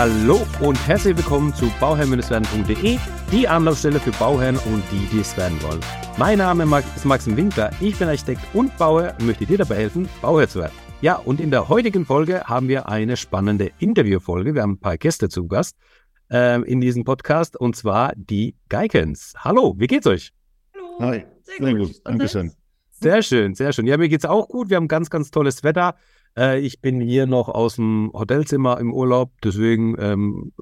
Hallo und herzlich willkommen zu bauherrn-werden.de, die Anlaufstelle für Bauherren und die, die es werden wollen. Mein Name ist Maxim Winkler, ich bin Architekt und Bauherr und möchte dir dabei helfen, Bauherr zu werden. Ja, und in der heutigen Folge haben wir eine spannende Interviewfolge. Wir haben ein paar Gäste zu Gast äh, in diesem Podcast und zwar die Geikens. Hallo, wie geht's euch? Hallo. Hi, sehr, sehr gut. gut. Dankeschön. Sehr schön, sehr schön. Ja, mir geht's auch gut. Wir haben ganz, ganz tolles Wetter. Äh, ich bin hier noch aus dem Hotelzimmer im Urlaub, deswegen ähm,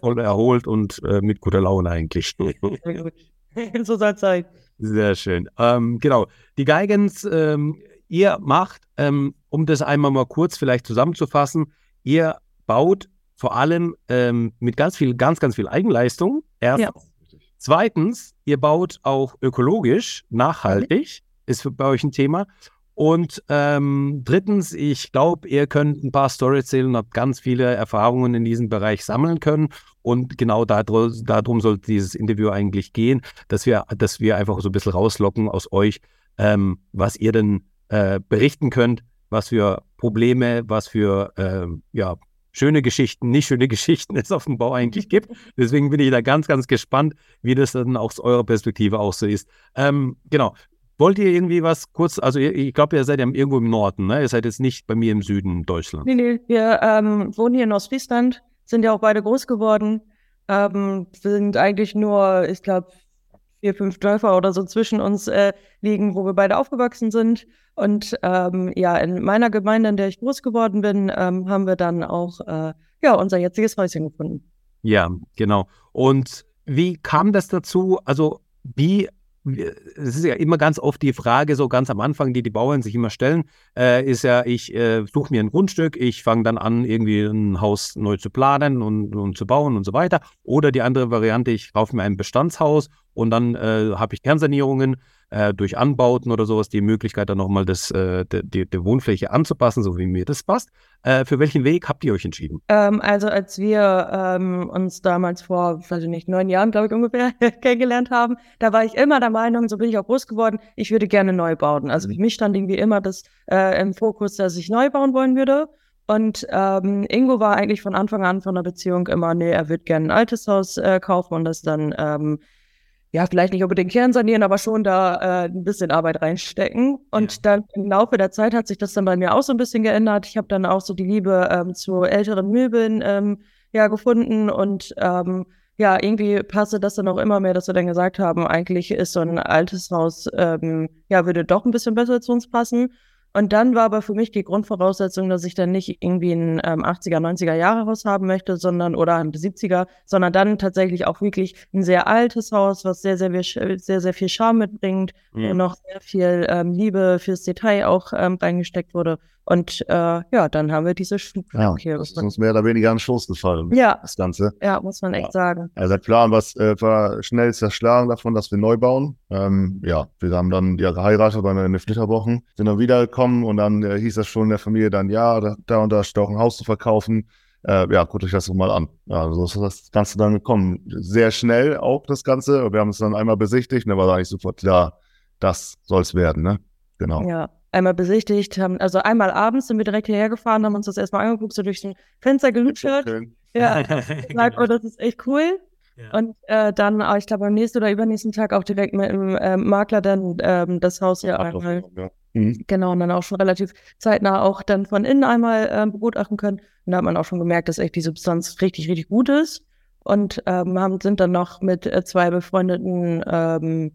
voll erholt und äh, mit guter Laune eigentlich. so soll es sein. Sehr schön. Ähm, genau. Die Geigens, ähm, ihr macht, ähm, um das einmal mal kurz vielleicht zusammenzufassen, ihr baut vor allem ähm, mit ganz viel, ganz, ganz viel Eigenleistung. Erstens. Ja. Zweitens, ihr baut auch ökologisch, nachhaltig, mhm. ist bei euch ein Thema. Und ähm, drittens, ich glaube, ihr könnt ein paar Stories erzählen und habt ganz viele Erfahrungen in diesem Bereich sammeln können. Und genau darum, darum soll dieses Interview eigentlich gehen, dass wir, dass wir einfach so ein bisschen rauslocken aus euch, ähm, was ihr denn äh, berichten könnt, was für Probleme, was für äh, ja, schöne Geschichten, nicht schöne Geschichten es auf dem Bau eigentlich gibt. Deswegen bin ich da ganz, ganz gespannt, wie das dann aus eurer Perspektive auch so ist. Ähm, genau. Wollt ihr irgendwie was kurz, also ich glaube, ihr seid ja irgendwo im Norden, ne? Ihr seid jetzt nicht bei mir im Süden Deutschlands. Nee, nee, wir ähm, wohnen hier in Ostfriesland, sind ja auch beide groß geworden, ähm, sind eigentlich nur, ich glaube, vier, fünf Dörfer oder so zwischen uns äh, liegen, wo wir beide aufgewachsen sind. Und ähm, ja, in meiner Gemeinde, in der ich groß geworden bin, ähm, haben wir dann auch äh, ja, unser jetziges Häuschen gefunden. Ja, genau. Und wie kam das dazu? Also wie es ist ja immer ganz oft die Frage, so ganz am Anfang, die die Bauern sich immer stellen, äh, ist ja, ich äh, suche mir ein Grundstück, ich fange dann an, irgendwie ein Haus neu zu planen und, und, zu bauen und so weiter. Oder die andere Variante, ich kaufe mir ein Bestandshaus und dann äh, habe ich Kernsanierungen äh, durch Anbauten oder sowas die Möglichkeit, dann nochmal das, äh, die, die, Wohnfläche anzupassen, so wie mir das passt. Äh, für welchen Weg habt ihr euch entschieden? Ähm, also als wir ähm, uns damals vor, weiß ich nicht, neun Jahren, glaube ich, ungefähr kennengelernt haben, da war ich immer der Meinung, so bin ich auch groß geworden, ich würde gerne neu bauen. Also für mich stand irgendwie immer das äh, im Fokus, dass ich neu bauen wollen würde. Und ähm, Ingo war eigentlich von Anfang an von der Beziehung immer, nee, er wird gerne ein altes Haus äh, kaufen und das dann ähm, ja, vielleicht nicht unbedingt Kern sanieren, aber schon da äh, ein bisschen Arbeit reinstecken. Und ja. dann im Laufe der Zeit hat sich das dann bei mir auch so ein bisschen geändert. Ich habe dann auch so die Liebe ähm, zu älteren Möbeln ähm, ja gefunden und ähm, ja, irgendwie passte das dann auch immer mehr, dass wir dann gesagt haben, eigentlich ist so ein altes Haus, ähm, ja, würde doch ein bisschen besser zu uns passen. Und dann war aber für mich die Grundvoraussetzung, dass ich dann nicht irgendwie ein ähm, 80er, 90er Jahre Haus haben möchte, sondern oder ein 70er, sondern dann tatsächlich auch wirklich ein sehr altes Haus, was sehr, sehr, sehr, sehr viel Charme mitbringt ja. und noch sehr viel ähm, Liebe fürs Detail auch ähm, reingesteckt wurde. Und äh, ja, dann haben wir diese Stufe. Ja, hier, das ist uns mehr oder weniger an den Schoß gefallen. Ja. Das Ganze. Ja, muss man echt ja. sagen. Also der Plan was, äh, war schnell zerschlagen davon, dass wir neu bauen. Ähm, ja, wir haben dann ja geheiratet, waren in den Flitterwochen, sind dann wiedergekommen und dann äh, hieß das schon in der Familie dann, ja, da, da und da steht auch ein Haus zu verkaufen. Äh, ja, guckt euch das doch mal an. Ja, so ist das Ganze dann gekommen. Sehr schnell auch das Ganze. Wir haben es dann einmal besichtigt und da war eigentlich sofort klar, das soll es werden, ne? Genau. Ja, einmal besichtigt, haben, also einmal abends sind wir direkt hierher gefahren, haben uns das erstmal angeguckt, so durch ein Fenster gelutschert. Ja, gesagt, oh, das ist echt cool. Ja. Und äh, dann, ah, ich glaube, am nächsten oder übernächsten Tag auch direkt mit dem äh, Makler dann ähm, das Haus hier einmal. Ja. Mhm. Genau, und dann auch schon relativ zeitnah auch dann von innen einmal äh, begutachten können. Und da hat man auch schon gemerkt, dass echt die Substanz richtig, richtig gut ist. Und ähm, haben, sind dann noch mit äh, zwei befreundeten ähm,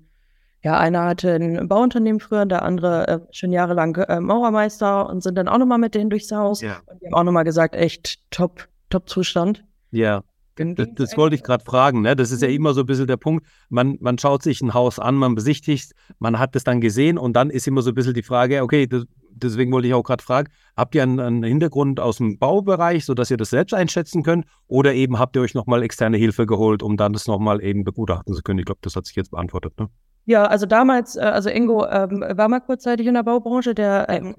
ja, einer hatte ein Bauunternehmen früher, der andere äh, schon jahrelang äh, Maurermeister und sind dann auch nochmal mit denen durchs Haus. Ja. Und die haben auch nochmal gesagt, echt top, top Zustand. Ja. Das, das wollte ich gerade fragen. Ne? Das ist ja mhm. immer so ein bisschen der Punkt. Man, man schaut sich ein Haus an, man besichtigt, man hat es dann gesehen und dann ist immer so ein bisschen die Frage, okay, das, deswegen wollte ich auch gerade fragen, habt ihr einen, einen, Hintergrund aus dem Baubereich, sodass ihr das selbst einschätzen könnt oder eben habt ihr euch nochmal externe Hilfe geholt, um dann das nochmal eben begutachten zu können? Ich glaube, das hat sich jetzt beantwortet. Ne? Ja, also damals, äh, also Ingo ähm, war mal kurzzeitig in der Baubranche, der ähm,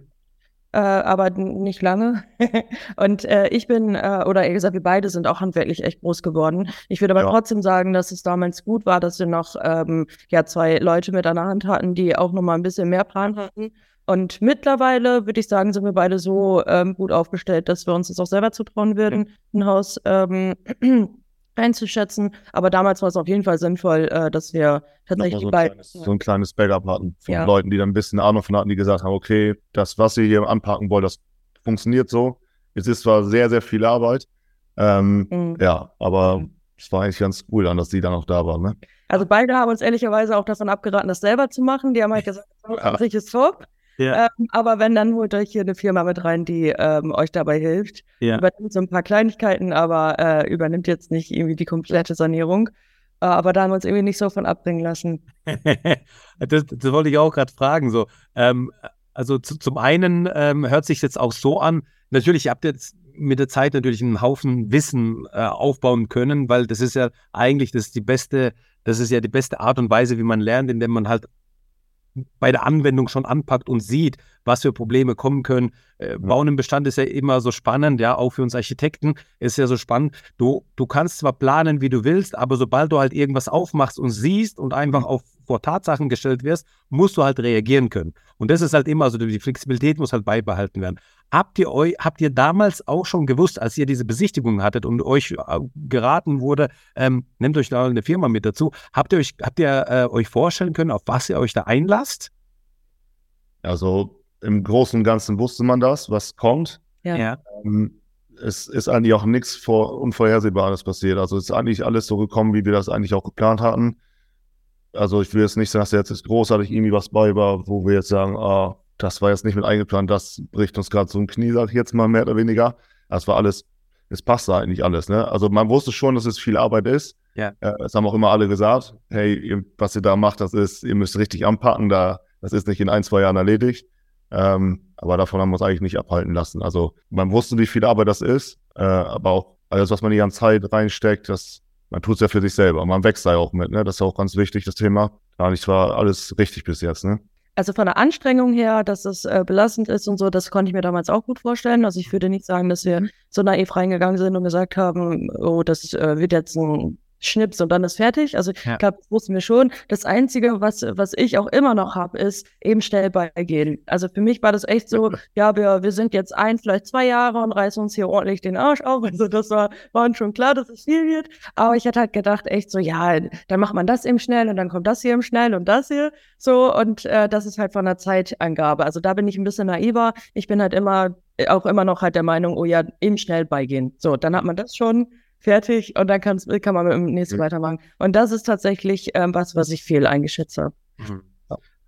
äh, aber nicht lange. und äh, ich bin, äh, oder eher gesagt, wir beide sind auch handwerklich echt groß geworden. Ich würde aber ja. trotzdem sagen, dass es damals gut war, dass wir noch ähm, ja, zwei Leute mit an der Hand hatten, die auch noch mal ein bisschen mehr Plan hatten. Und mittlerweile würde ich sagen, sind wir beide so ähm, gut aufgestellt, dass wir uns das auch selber zutrauen würden, ein Haus ähm, einzuschätzen. Aber damals war es auf jeden Fall sinnvoll, äh, dass wir tatsächlich so, ein beide. kleines, so ein kleines Backup hatten von Ja. Leuten, die dann ein bisschen Ahnung von hatten, die gesagt haben, okay, das, was ihr hier anpacken wollt, das funktioniert so. Es ist zwar sehr, sehr viel Arbeit, ähm, Mhm. ja, aber es war eigentlich ganz cool dann, dass die dann auch da waren. Ne? Also beide haben uns ehrlicherweise auch davon abgeraten, das selber zu machen. Die haben halt gesagt, sich ist top. Ja. Ähm, aber wenn, dann holt euch hier eine Firma mit rein, die ähm, euch dabei hilft. Ja. Übernimmt so ein paar Kleinigkeiten, aber äh, übernimmt jetzt nicht irgendwie die komplette Sanierung. Äh, aber da haben wir uns irgendwie nicht so von abbringen lassen. das, das wollte ich auch gerade fragen. So, ähm, also zu, zum einen ähm, hört sich jetzt auch so an. Natürlich habt ihr jetzt mit der Zeit natürlich einen Haufen Wissen äh, aufbauen können, weil das ist ja eigentlich das die beste, das ist ja die beste Art und Weise, wie man lernt, indem man halt bei der Anwendung schon anpackt und sieht, was für Probleme kommen können. Äh, Bauen im Bestand ist ja immer so spannend, ja, auch für uns Architekten ist ja so spannend. Du, du kannst zwar planen, wie du willst, aber sobald du halt irgendwas aufmachst und siehst und einfach auf, vor Tatsachen gestellt wirst, musst du halt reagieren können. Und das ist halt immer, also die Flexibilität muss halt beibehalten werden. Habt ihr euch, habt ihr damals auch schon gewusst, als ihr diese Besichtigung hattet und euch äh, geraten wurde, ähm, nehmt euch da eine Firma mit dazu, habt ihr euch, habt ihr äh, euch vorstellen können, auf was ihr euch da einlasst? Also im Großen und Ganzen wusste man das, was kommt. Ja. Ähm, es ist eigentlich auch nichts vor Unvorhersehbares passiert. Also es ist eigentlich alles so gekommen, wie wir das eigentlich auch geplant hatten. Also ich will jetzt nicht sagen, dass da jetzt großartig irgendwie was bei war, wo wir jetzt sagen, ah, das war jetzt nicht mit eingeplant, das bricht uns gerade so ein Knie, sag ich jetzt mal mehr oder weniger. Das war alles, es passte eigentlich alles. Ne? Also man wusste schon, dass es viel Arbeit ist. Ja. Äh, das haben auch immer alle gesagt. Hey, was ihr da macht, das ist, ihr müsst richtig anpacken, da, das ist nicht in ein, zwei Jahren erledigt. Ähm, aber davon haben wir uns eigentlich nicht abhalten lassen. Also man wusste, wie viel Arbeit das ist, äh, aber auch alles, was man die ganze Zeit reinsteckt, das, man tut es ja für sich selber. Man wächst da ja auch mit, ne? Das ist auch ganz wichtig, das Thema. Gar nicht war alles richtig bis jetzt, ne? Also von der Anstrengung her, dass es äh, belastend ist und so, das konnte ich mir damals auch gut vorstellen. Also ich würde nicht sagen, dass wir so naiv reingegangen sind und gesagt haben, oh, das äh, wird jetzt ein Schnips und dann ist fertig. Also Ja. ich glaube, das wussten wir schon. Das Einzige, was, was ich auch immer noch habe, ist eben schnell beigehen. Also für mich war das echt so, ja, wir, wir sind jetzt ein, vielleicht zwei Jahre und reißen uns hier ordentlich den Arsch auf. Also das war, war schon klar, dass es viel wird. Aber ich hätte halt gedacht, echt so, ja, dann macht man das eben schnell und dann kommt das hier eben schnell und das hier. So, und äh, das ist halt von der Zeitangabe. Also da bin ich ein bisschen naiver. Ich bin halt immer, auch immer noch halt der Meinung, oh ja, eben schnell beigehen. So, dann hat man das schon fertig und dann kann's, kann man mit dem nächsten Mhm. weitermachen. Und das ist tatsächlich ähm, was, was ich viel eingeschätzt habe.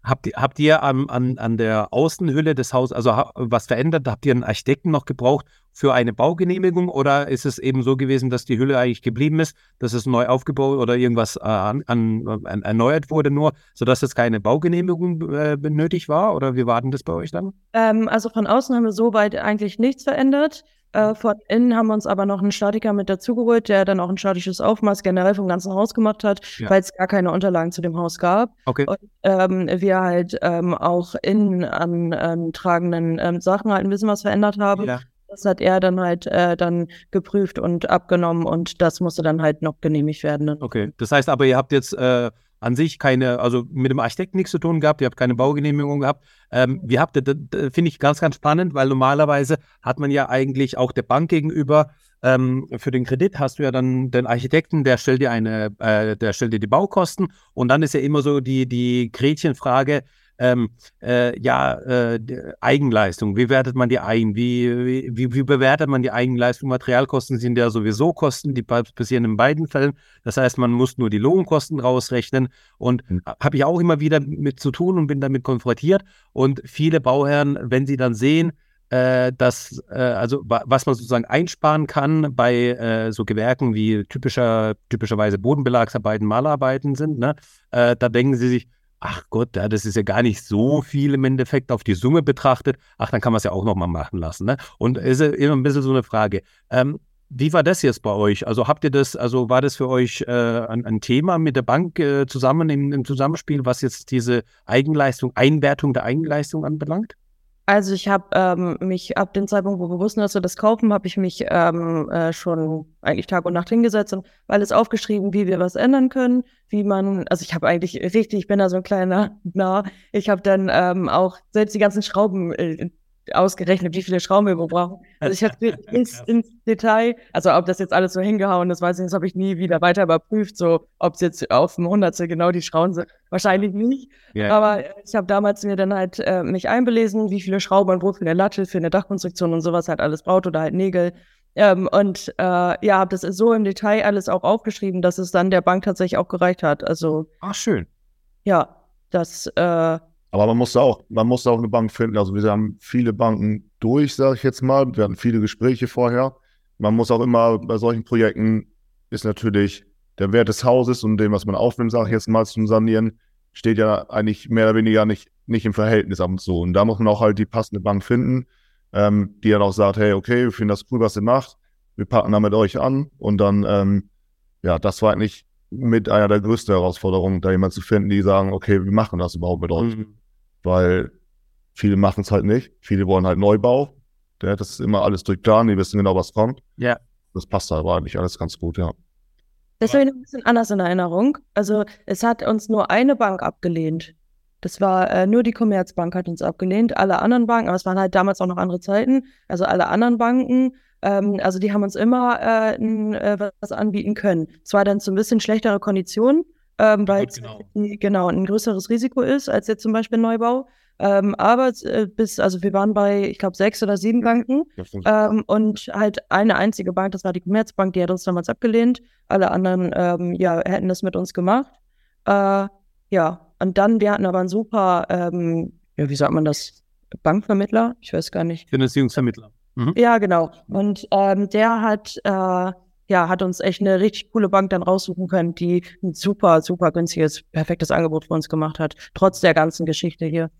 Habt ihr, habt ihr an, an, an der Außenhülle des Hauses, also ha, was verändert? Habt ihr einen Architekten noch gebraucht für eine Baugenehmigung oder ist es eben so gewesen, dass die Hülle eigentlich geblieben ist, dass es neu aufgebaut oder irgendwas äh, an, an, an, erneuert wurde nur, sodass jetzt keine Baugenehmigung äh, benötigt war? Oder wie war denn das bei euch dann? Ähm, also von außen haben wir soweit eigentlich nichts verändert. Äh, von innen haben wir uns aber noch einen Statiker mit dazugeholt, der dann auch ein statisches Aufmaß generell vom ganzen Haus gemacht hat, Ja. weil es gar keine Unterlagen zu dem Haus gab. Okay. Und ähm, wir halt ähm, auch innen an ähm, tragenden ähm, Sachen halt ein bisschen was verändert haben. Ja. Das hat er dann halt äh, dann geprüft und abgenommen und das musste dann halt noch genehmigt werden. Okay. Das heißt aber, ihr habt jetzt äh, an sich keine, also mit dem Architekten nichts zu tun gehabt, ihr habt keine Baugenehmigung gehabt. Ähm, wie habt das finde ich ganz, ganz spannend, weil normalerweise hat man ja eigentlich auch der Bank gegenüber, ähm, für den Kredit hast du ja dann den Architekten, der stellt dir eine, äh, der stellt dir die Baukosten und dann ist ja immer so die, die Gretchenfrage, ähm, äh, ja, äh, Eigenleistung, wie wertet man die ein? Wie, wie, wie bewertet man die Eigenleistung? Materialkosten sind ja sowieso Kosten, die passieren in beiden Fällen. Das heißt, man muss nur die Lohnkosten rausrechnen. Und Mhm. habe ich auch immer wieder mit zu tun und bin damit konfrontiert. Und viele Bauherren, wenn sie dann sehen, äh, dass, äh, also wa was man sozusagen einsparen kann bei äh, so Gewerken wie typischer, typischerweise Bodenbelagsarbeiten, Malarbeiten sind, ne? äh, da denken sie sich, ach Gott, ja, das ist ja gar nicht so viel im Endeffekt auf die Summe betrachtet. Ach, dann kann man es ja auch nochmal machen lassen. Ne? Und ist immer ein bisschen so eine Frage. Ähm, wie war das jetzt bei euch? Also habt ihr das, also war das für euch äh, ein, ein Thema mit der Bank äh, zusammen im, im Zusammenspiel, was jetzt diese Eigenleistung, Einwertung der Eigenleistung anbelangt? Also ich habe ähm, mich ab dem Zeitpunkt, wo wir wussten, dass wir das kaufen, habe ich mich ähm, äh, schon eigentlich Tag und Nacht hingesetzt und alles aufgeschrieben, wie wir was ändern können, wie man, also ich habe eigentlich richtig, ich bin da so ein kleiner Nah, ich habe dann ähm, auch selbst die ganzen Schrauben äh, ausgerechnet, wie viele Schrauben wir brauchen. Also ich habe ins, ins Detail, also ob das jetzt alles so hingehauen ist, weiß ich nicht, das habe ich nie wieder weiter überprüft, so ob es jetzt auf dem Hundertstel genau die Schrauben sind. Wahrscheinlich nicht. Yeah. Aber ich habe damals mir dann halt äh, mich einbelesen, wie viele Schrauben man braucht für eine Latte, für eine Dachkonstruktion und sowas halt alles braucht oder halt Nägel. Ähm, und äh, ja, habe das so im Detail alles auch aufgeschrieben, dass es dann der Bank tatsächlich auch gereicht hat. Also. Ach, schön. Ja, das äh, aber man musste auch, man musste auch eine Bank finden. Also wir haben viele Banken durch, sage ich jetzt mal. Wir hatten viele Gespräche vorher. Man muss auch immer bei solchen Projekten ist natürlich der Wert des Hauses und dem, was man aufnimmt, sage ich jetzt mal zum Sanieren, steht ja eigentlich mehr oder weniger nicht, nicht im Verhältnis ab und zu. Und da muss man auch halt die passende Bank finden, ähm, die dann auch sagt, hey, okay, wir finden das cool, was ihr macht. Wir packen da mit euch an. Und dann, ähm, ja, das war eigentlich mit einer der größten Herausforderungen, da jemand zu finden, die sagen, okay, wir machen das überhaupt mit euch. Mhm weil viele machen es halt nicht. Viele wollen halt Neubau. Ja, das ist immer alles durchplant, die wissen genau, was kommt. Ja. Das passt aber eigentlich alles ganz gut, ja. Das habe ich ein bisschen anders in Erinnerung. Also es hat uns nur eine Bank abgelehnt. Das war äh, nur die Commerzbank hat uns abgelehnt. Alle anderen Banken, aber es waren halt damals auch noch andere Zeiten. Also alle anderen Banken, ähm, also die haben uns immer äh, n, äh, was anbieten können. Zwar dann zu ein bisschen schlechtere Konditionen, ähm, weil es genau. genau. ein größeres Risiko ist als jetzt zum Beispiel Neubau. Ähm, aber äh, bis, also wir waren bei, ich glaube, sechs oder sieben Banken ähm, und halt eine einzige Bank, das war die Commerzbank, die hat uns damals abgelehnt. Alle anderen, ähm, ja, hätten das mit uns gemacht. Äh, ja, und dann, wir hatten aber einen super, ähm, ja, wie sagt man das, Bankvermittler? Ich weiß gar nicht. Finanzierungsvermittler. Mhm. Ja, genau. Und ähm, der hat äh, ja, hat uns echt eine richtig coole Bank dann raussuchen können, die ein super, super günstiges, perfektes Angebot für uns gemacht hat, trotz der ganzen Geschichte hier.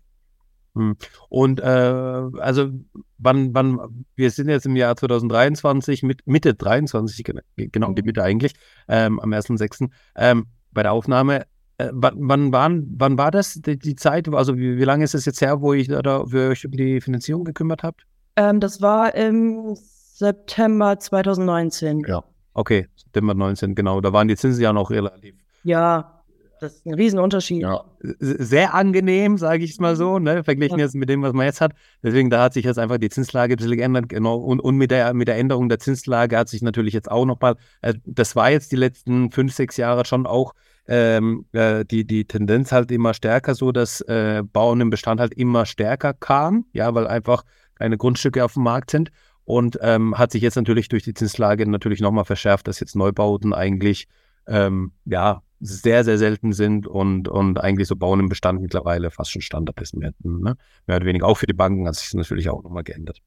Hm. Und äh, also wann, wann, wir sind jetzt im Jahr 2023, mit, Mitte 23, genau, die Mitte eigentlich, ähm, am 1.6. Ähm, bei der Aufnahme. Äh, wann, wann, wann war das, die, die Zeit, also wie, wie lange ist es jetzt her, wo ich da für euch um die Finanzierung gekümmert habt? Ähm, das war im September 2019. Ja. Okay, September 19, genau. Da waren die Zinsen ja noch relativ. Ja, das ist ein Riesenunterschied. Ja. Sehr angenehm, sage ich es mal so, ne? verglichen ja. jetzt mit dem, was man jetzt hat. Deswegen, da hat sich jetzt einfach die Zinslage ein bisschen geändert. Genau. Und, und mit, der, mit der Änderung der Zinslage hat sich natürlich jetzt auch nochmal, äh, das war jetzt die letzten fünf, sechs Jahre schon auch ähm, äh, die, die Tendenz halt immer stärker so, dass äh, Bauen im Bestand halt immer stärker kam, ja, weil einfach keine Grundstücke auf dem Markt sind und ähm, hat sich jetzt natürlich durch die Zinslage natürlich nochmal verschärft, dass jetzt Neubauten eigentlich ähm, ja sehr, sehr selten sind und, und eigentlich so Bauen im Bestand mittlerweile fast schon Standard ist. Mehr, ne? mehr oder weniger auch für die Banken hat sich das natürlich auch nochmal geändert.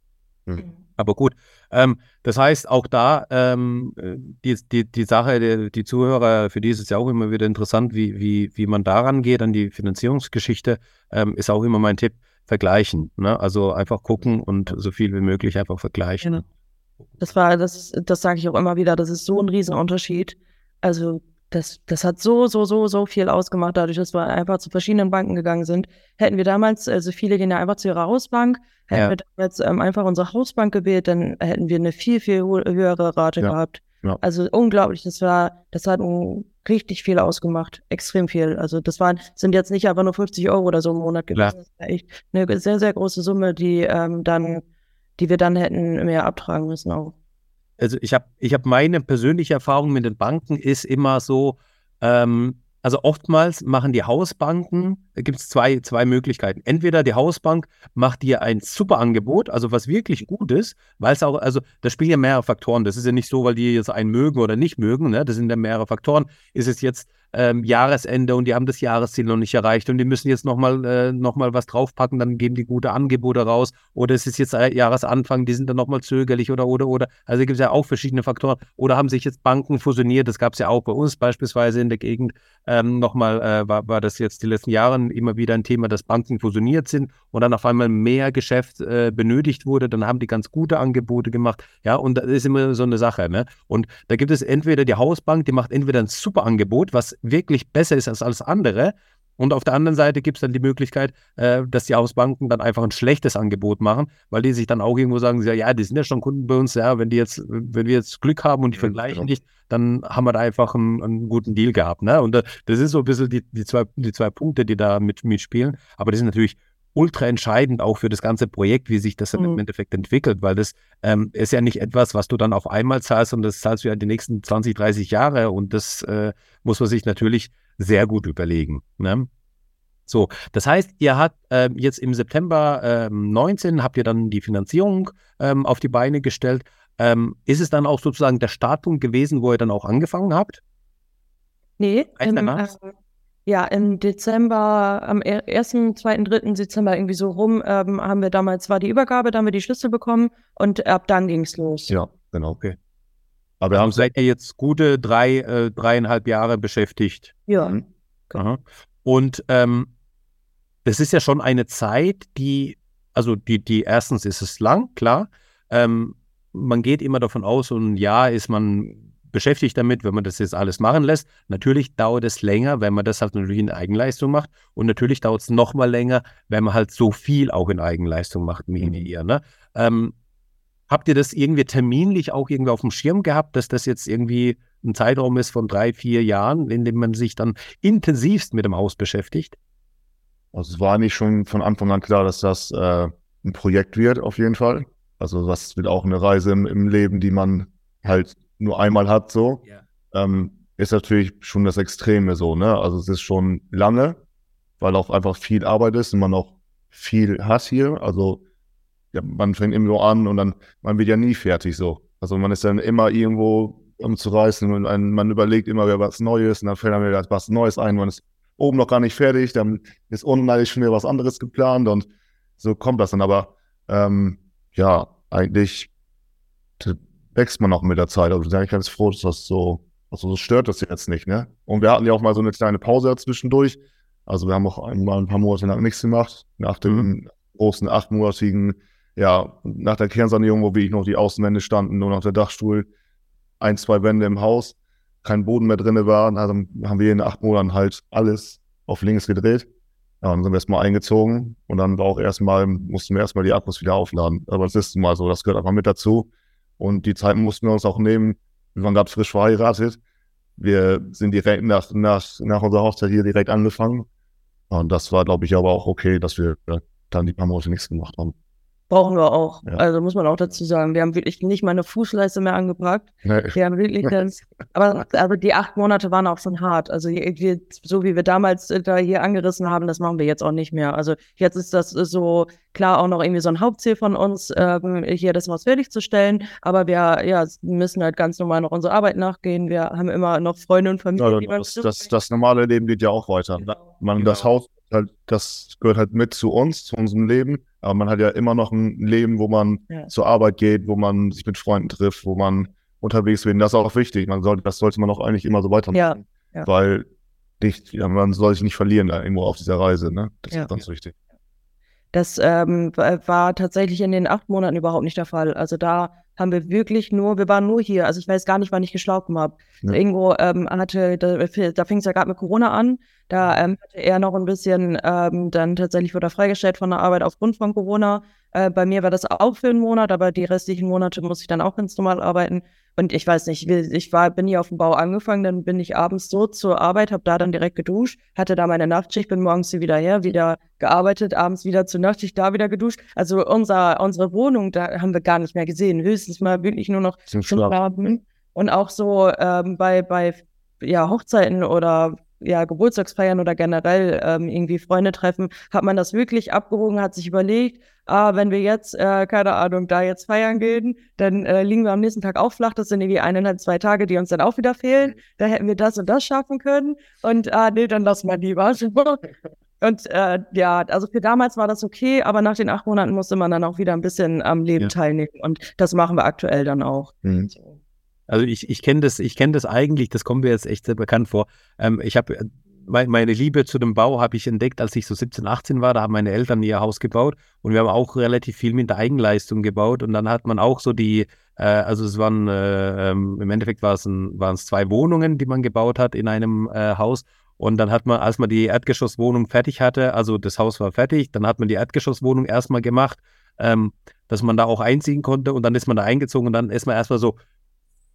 Mhm. Aber gut, ähm, das heißt auch da, ähm, die, die, die Sache, die, die Zuhörer, für die ist es ja auch immer wieder interessant, wie, wie, wie man daran geht, an die Finanzierungsgeschichte, ähm, ist auch immer mein Tipp vergleichen. Ne? Also einfach gucken und so viel wie möglich einfach vergleichen. Genau. Das war, das, das sage ich auch immer wieder, das ist so ein Riesenunterschied. Also das, das hat so, so, so, so viel ausgemacht, dadurch, dass wir einfach zu verschiedenen Banken gegangen sind. Hätten wir damals, also viele gehen ja einfach zu ihrer Hausbank, hätten ja. wir damals ähm, einfach unsere Hausbank gewählt, dann hätten wir eine viel, viel höhere Rate ja. gehabt. Ja. Also unglaublich, das war, das hat ein richtig viel ausgemacht. Extrem viel. Also das waren, sind jetzt nicht einfach nur 50 Euro oder so im Monat gewesen. Klar. Das war echt eine sehr, sehr große Summe, die ähm, dann, die wir dann hätten mehr abtragen müssen auch. Also ich habe ich hab meine persönliche Erfahrung mit den Banken ist immer so, ähm, also oftmals machen die Hausbanken, gibt es zwei, zwei Möglichkeiten. Entweder die Hausbank macht dir ein super Angebot, also was wirklich gut ist, weil es auch, also da spielen ja mehrere Faktoren. Das ist ja nicht so, weil die jetzt einen mögen oder nicht mögen, ne? das sind ja mehrere Faktoren. Ist es jetzt ähm, Jahresende und die haben das Jahresziel noch nicht erreicht und die müssen jetzt nochmal äh, noch was draufpacken, dann geben die gute Angebote raus. Oder es ist jetzt Jahresanfang, die sind dann nochmal zögerlich oder, oder, oder. Also gibt es ja auch verschiedene Faktoren. Oder haben sich jetzt Banken fusioniert, das gab es ja auch bei uns beispielsweise in der Gegend. Ähm, nochmal äh, war, war das jetzt die letzten Jahre immer wieder ein Thema, dass Banken fusioniert sind und dann auf einmal mehr Geschäft äh, benötigt wurde. Dann haben die ganz gute Angebote gemacht. Ja, und das ist immer so eine Sache. Ne? Und da gibt es entweder die Hausbank, die macht entweder ein super Angebot, was wirklich besser ist als alles andere. Und auf der anderen Seite gibt es dann die Möglichkeit, äh, dass die Hausbanken dann einfach ein schlechtes Angebot machen, weil die sich dann auch irgendwo sagen, ja, die sind ja schon Kunden bei uns, ja, wenn die jetzt, wenn wir jetzt Glück haben und die ja, vergleichen genau. nicht, dann haben wir da einfach einen, einen guten Deal gehabt. Ne? Und äh, das ist so ein bisschen die, die, zwei, die zwei Punkte, die da mit, mitspielen. Aber das ist natürlich ultra entscheidend auch für das ganze Projekt, wie sich das mhm. im Endeffekt entwickelt, weil das ähm, ist ja nicht etwas, was du dann auf einmal zahlst und das zahlst du ja die nächsten 20, 30 Jahre und das äh, muss man sich natürlich sehr gut überlegen. Ne? So, das heißt, ihr habt äh, jetzt im September äh, 19 habt ihr dann die Finanzierung ähm, auf die Beine gestellt. Ähm, ist es dann auch sozusagen der Startpunkt gewesen, wo ihr dann auch angefangen habt? Nee, im, äh, ja, im Dezember, am 1., 2., 3. Dezember irgendwie so rum, ähm, haben wir damals, war die Übergabe, da haben wir die Schlüssel bekommen und ab dann ging es los. Ja, genau, okay. Aber wir haben seid ihr jetzt gute drei, äh, dreieinhalb Jahre beschäftigt. Ja. Mhm. Und ähm, das ist ja schon eine Zeit, die, also die, die erstens ist es lang, klar. Ähm, man geht immer davon aus, und ja, ist man beschäftigt damit, wenn man das jetzt alles machen lässt. Natürlich dauert es länger, wenn man das halt natürlich in Eigenleistung macht. Und natürlich dauert es nochmal länger, wenn man halt so viel auch in Eigenleistung macht wie mhm. ihr. Ne? Ähm, habt ihr das irgendwie terminlich auch irgendwie auf dem Schirm gehabt, dass das jetzt irgendwie ein Zeitraum ist von drei, vier Jahren, in dem man sich dann intensivst mit dem Haus beschäftigt? Also es war nicht schon von Anfang an klar, dass das äh, ein Projekt wird, auf jeden Fall. Also das wird auch eine Reise im, im Leben, die man halt nur einmal hat, so. Yeah. Ähm, ist natürlich schon das Extreme so, ne? Also es ist schon lange, weil auch einfach viel Arbeit ist und man auch viel hat hier. Also ja, man fängt immer so an und dann, man wird ja nie fertig so. Also man ist dann immer irgendwo um zu reißen und ein, man überlegt immer wieder was Neues und dann fällt einem wieder was Neues ein, man ist oben noch gar nicht fertig, dann ist unten eigentlich schon wieder was anderes geplant und so kommt das dann. Aber ähm, ja, eigentlich wächst man auch mit der Zeit. Also ich bin eigentlich ganz froh, dass das so, also das stört das jetzt nicht, ne? Und wir hatten ja auch mal so eine kleine Pause dazwischendurch. Also wir haben auch einmal ein paar Monate lang nichts gemacht. Nach dem mhm. großen achtmonatigen, ja, nach der Kernsanierung, wo wirklich noch die Außenwände standen, nur noch der Dachstuhl, ein, zwei Wände im Haus, kein Boden mehr drin war. Also haben wir in acht Monaten halt alles auf links gedreht. Ja, dann sind wir erstmal eingezogen und dann war auch erstmal, mussten wir erstmal die Akkus wieder aufladen. Aber das ist mal so, das gehört einfach mit dazu. Und die Zeit mussten wir uns auch nehmen. Wir waren gerade frisch verheiratet. Wir sind direkt nach, nach, nach unserer Hochzeit hier direkt angefangen. Und das war, glaube ich, aber auch okay, dass wir dann die paar Monate nichts gemacht haben. Brauchen wir auch. Ja. Also muss man auch dazu sagen, wir haben wirklich nicht mal eine Fußleiste mehr angebracht. Nee. Wir haben wirklich das, aber also die acht Monate waren auch schon hart. Also wir, so wie wir damals da hier angerissen haben, das machen wir jetzt auch nicht mehr. Also jetzt ist das so klar auch noch irgendwie so ein Hauptziel von uns, ähm, hier das was fertigzustellen. Aber wir ja, müssen halt ganz normal noch unsere Arbeit nachgehen. Wir haben immer noch Freunde und Familie. Ja, das, das, das, normale Leben geht ja auch weiter. Genau. Man, genau. Das Haus halt, das gehört halt mit zu uns, zu unserem Leben. Aber man hat ja immer noch ein Leben, wo man ja. zur Arbeit geht, wo man sich mit Freunden trifft, wo man unterwegs wird. Und das ist auch wichtig. Man sollte, das sollte man auch eigentlich immer so weitermachen. Ja. Ja. Weil nicht, man soll sich nicht verlieren da irgendwo auf dieser Reise. Ne? Das ist ganz wichtig. Das ähm, war tatsächlich in den acht Monaten überhaupt nicht der Fall. Also da haben wir wirklich nur, wir waren nur hier. Also ich weiß gar nicht, wann ich geschlafen habe. Ja. Irgendwo ähm, hatte, da, da fing es ja gerade mit Corona an. Da ähm, hatte er noch ein bisschen, ähm, dann tatsächlich wurde er freigestellt von der Arbeit aufgrund von Corona. Äh, bei mir war das auch für einen Monat, aber die restlichen Monate muss ich dann auch ganz normal arbeiten. Und ich weiß nicht, ich war, bin hier auf dem Bau angefangen, dann bin ich abends so zur Arbeit, habe da dann direkt geduscht, hatte da meine Nachtschicht, bin morgens hier wieder her, wieder gearbeitet, abends wieder zur Nachtschicht, da wieder geduscht. Also unser, unsere Wohnung, da haben wir gar nicht mehr gesehen. Höchstens mal wirklich nur noch zum Schlafen. Und auch so ähm, bei, bei ja, Hochzeiten oder ja, Geburtstagsfeiern oder generell ähm, irgendwie Freunde treffen, hat man das wirklich abgewogen, hat sich überlegt, ah, wenn wir jetzt, äh, keine Ahnung, da jetzt feiern gehen, dann äh, liegen wir am nächsten Tag auch flach. Das sind irgendwie eineinhalb, zwei Tage, die uns dann auch wieder fehlen. Da hätten wir das und das schaffen können. Und ah, nee, dann lass mal lieber. Und äh, ja, also für damals war das okay, aber nach den acht Monaten musste man dann auch wieder ein bisschen am Leben ja. teilnehmen. Und das machen wir aktuell dann auch. Mhm. Also ich, ich kenne das, ich kenne das eigentlich, das kommt mir jetzt echt sehr bekannt vor. Ähm, ich habe meine Liebe zu dem Bau habe ich entdeckt, als ich so 17, 18 war. Da haben meine Eltern ihr Haus gebaut und wir haben auch relativ viel mit der Eigenleistung gebaut. Und dann hat man auch so die, äh, also es waren, äh, ähm, im Endeffekt waren es zwei Wohnungen, die man gebaut hat in einem äh, Haus. Und dann hat man, als man die Erdgeschosswohnung fertig hatte, also das Haus war fertig, dann hat man die Erdgeschosswohnung erstmal gemacht, ähm, dass man da auch einziehen konnte und dann ist man da eingezogen und dann ist man erstmal so,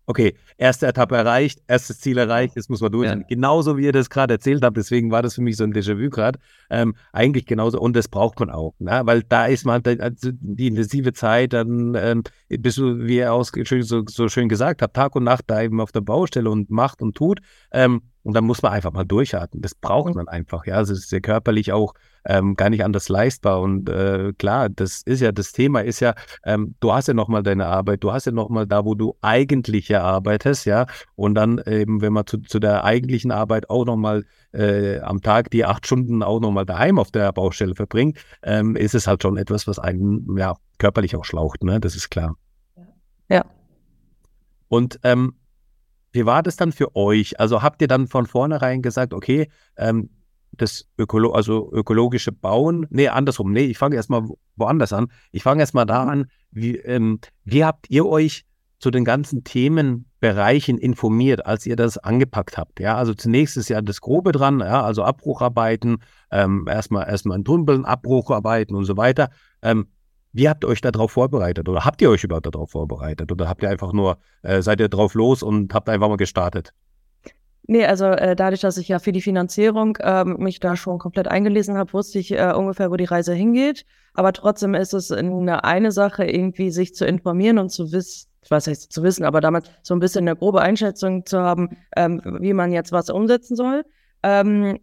okay, erste Etappe erreicht, erstes Ziel erreicht, jetzt muss man durch. Ja. Genauso wie ihr das gerade erzählt habt, deswegen war das für mich so ein Déjà-vu gerade. Ähm, eigentlich genauso und das braucht man auch, ne? weil da ist man also die intensive Zeit, dann ähm, bist du, wie ihr auch so, so, schön gesagt habt, Tag und Nacht da eben auf der Baustelle und macht und tut. Ähm, und dann muss man einfach mal durchatmen. Das braucht man einfach, ja. Also es ist ja körperlich auch ähm, gar nicht anders leistbar. Und äh, klar, das ist ja, das Thema ist ja, ähm, du hast ja nochmal deine Arbeit, du hast ja nochmal da, wo du eigentlich ja arbeitest, ja. Und dann eben, wenn man zu, zu der eigentlichen Arbeit auch nochmal äh, am Tag die acht Stunden auch nochmal daheim auf der Baustelle verbringt, ähm, ist es halt schon etwas, was einen ja körperlich auch schlaucht, ne? Das ist klar. Ja. Und ähm, wie war das dann für euch? Also habt ihr dann von vornherein gesagt, okay, ähm, das Ökolo also ökologische Bauen, nee, andersrum, nee, ich fange erstmal woanders an. Ich fange erstmal da an, wie, ähm, wie habt ihr euch zu den ganzen Themenbereichen informiert, als ihr das angepackt habt? Ja, also zunächst ist ja das Grobe dran, ja, also Abbrucharbeiten, ähm, erstmal erstmal ein Tunneln, Abbrucharbeiten und so weiter. Ähm, wie habt ihr euch darauf vorbereitet? Oder habt ihr euch überhaupt darauf vorbereitet? Oder habt ihr einfach nur, äh, seid ihr drauf los und habt einfach mal gestartet? Nee, also äh, dadurch, dass ich ja für die Finanzierung ähm, mich da schon komplett eingelesen habe, wusste ich äh, ungefähr, wo die Reise hingeht. Aber trotzdem ist es eine, eine Sache, irgendwie sich zu informieren und zu wissen, was heißt zu wissen, aber damals so ein bisschen eine grobe Einschätzung zu haben, ähm, wie man jetzt was umsetzen soll. Ähm,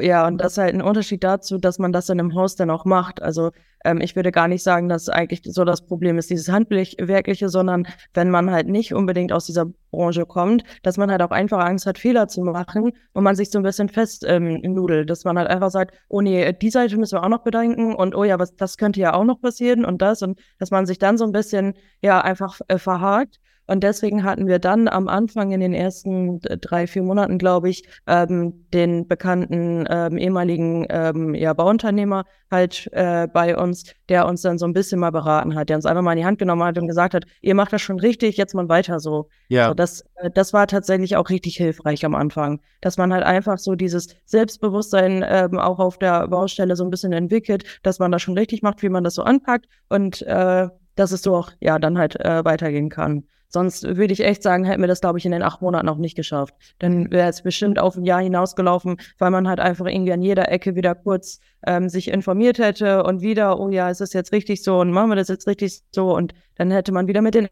ja, und das ist halt ein Unterschied dazu, dass man das in einem Haus dann auch macht. Also ähm, ich würde gar nicht sagen, dass eigentlich so das Problem ist, dieses Handwerkliche, sondern wenn man halt nicht unbedingt aus dieser Branche kommt, dass man halt auch einfach Angst hat, Fehler zu machen und man sich so ein bisschen fest ähm, dass man halt einfach sagt, oh nee, die Seite müssen wir auch noch bedenken und oh ja, was, das könnte ja auch noch passieren und das und dass man sich dann so ein bisschen ja einfach äh, verhakt. Und deswegen hatten wir dann am Anfang in den ersten drei, vier Monaten, glaube ich, ähm, den bekannten ähm, ehemaligen ähm, ja, Bauunternehmer halt äh, bei uns, der uns dann so ein bisschen mal beraten hat, der uns einfach mal in die Hand genommen hat und gesagt hat, ihr macht das schon richtig, jetzt mal weiter so. Ja. So, das, äh, das war tatsächlich auch richtig hilfreich am Anfang, dass man halt einfach so dieses Selbstbewusstsein ähm, auch auf der Baustelle so ein bisschen entwickelt, dass man das schon richtig macht, wie man das so anpackt und äh, dass es so auch ja dann halt äh, weitergehen kann. Sonst würde ich echt sagen, hätten wir das, glaube ich, in den acht Monaten auch nicht geschafft. Dann wäre es bestimmt auf ein Jahr hinausgelaufen, weil man halt einfach irgendwie an jeder Ecke wieder kurz ähm, sich informiert hätte und wieder, oh ja, ist das jetzt richtig so und machen wir das jetzt richtig so und dann hätte man wieder mit den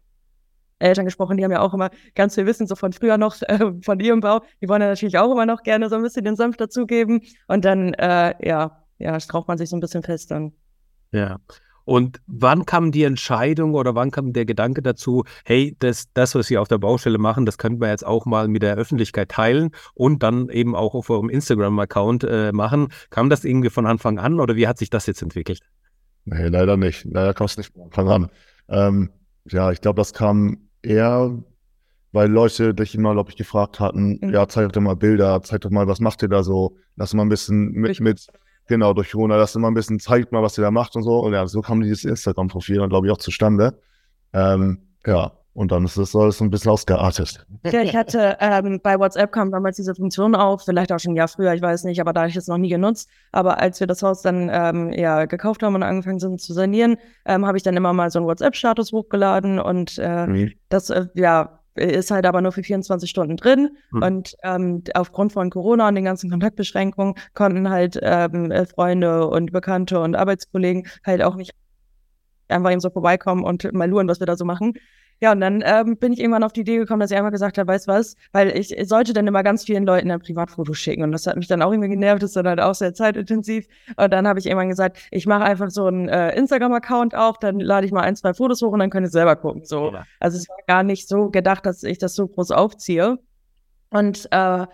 Eltern gesprochen, die haben ja auch immer ganz viel Wissen so von früher noch, äh, von ihrem Bau. Die wollen ja natürlich auch immer noch gerne so ein bisschen den Senf dazugeben und dann, äh, ja, ja, straucht man sich so ein bisschen fest dann. Ja. Und wann kam die Entscheidung oder wann kam der Gedanke dazu, hey, das, das, was wir auf der Baustelle machen, das könnten wir jetzt auch mal mit der Öffentlichkeit teilen und dann eben auch auf eurem Instagram-Account äh, machen? Kam das irgendwie von Anfang an oder wie hat sich das jetzt entwickelt? Nee, leider nicht. Leider kam es nicht von Anfang an. Ähm, ja, ich glaube, das kam eher, weil Leute dich immer, glaube ich, gefragt hatten, mhm. ja, zeig doch mal Bilder, zeig doch mal, was macht ihr da so? Lass mal ein bisschen mit, mit Genau, durch Corona, dass immer ein bisschen zeigt mal, was ihr da macht und so. Und ja, so kam dieses Instagram-Profil dann, glaube ich, auch zustande. Ähm, ja, und dann ist es alles ein bisschen ausgeartet. Ja, ich hatte ähm, bei WhatsApp kam damals diese Funktion auf, vielleicht auch schon ein Jahr früher, ich weiß nicht, aber da habe ich es noch nie genutzt. Aber als wir das Haus dann ähm, ja gekauft haben und angefangen sind zu sanieren, ähm, habe ich dann immer mal so einen WhatsApp-Status hochgeladen und äh, mhm. das äh, ja ist halt aber nur für 24 Stunden drin. Mhm. Und ähm, aufgrund von Corona und den ganzen Kontaktbeschränkungen konnten halt ähm, äh, Freunde und Bekannte und Arbeitskollegen halt auch nicht einfach eben so vorbeikommen und mal luren, was wir da so machen. Ja, und dann ähm, bin ich irgendwann auf die Idee gekommen, dass ich einfach gesagt habe, weißt was, weil ich sollte dann immer ganz vielen Leuten ein Privatfoto schicken. Und das hat mich dann auch irgendwie genervt, das ist dann halt auch sehr zeitintensiv. Und dann habe ich irgendwann gesagt, ich mache einfach so einen äh, Instagram-Account auf, dann lade ich mal ein, zwei Fotos hoch und dann könnt ihr selber gucken. So. Also es war gar nicht so gedacht, dass ich das so groß aufziehe. Und äh,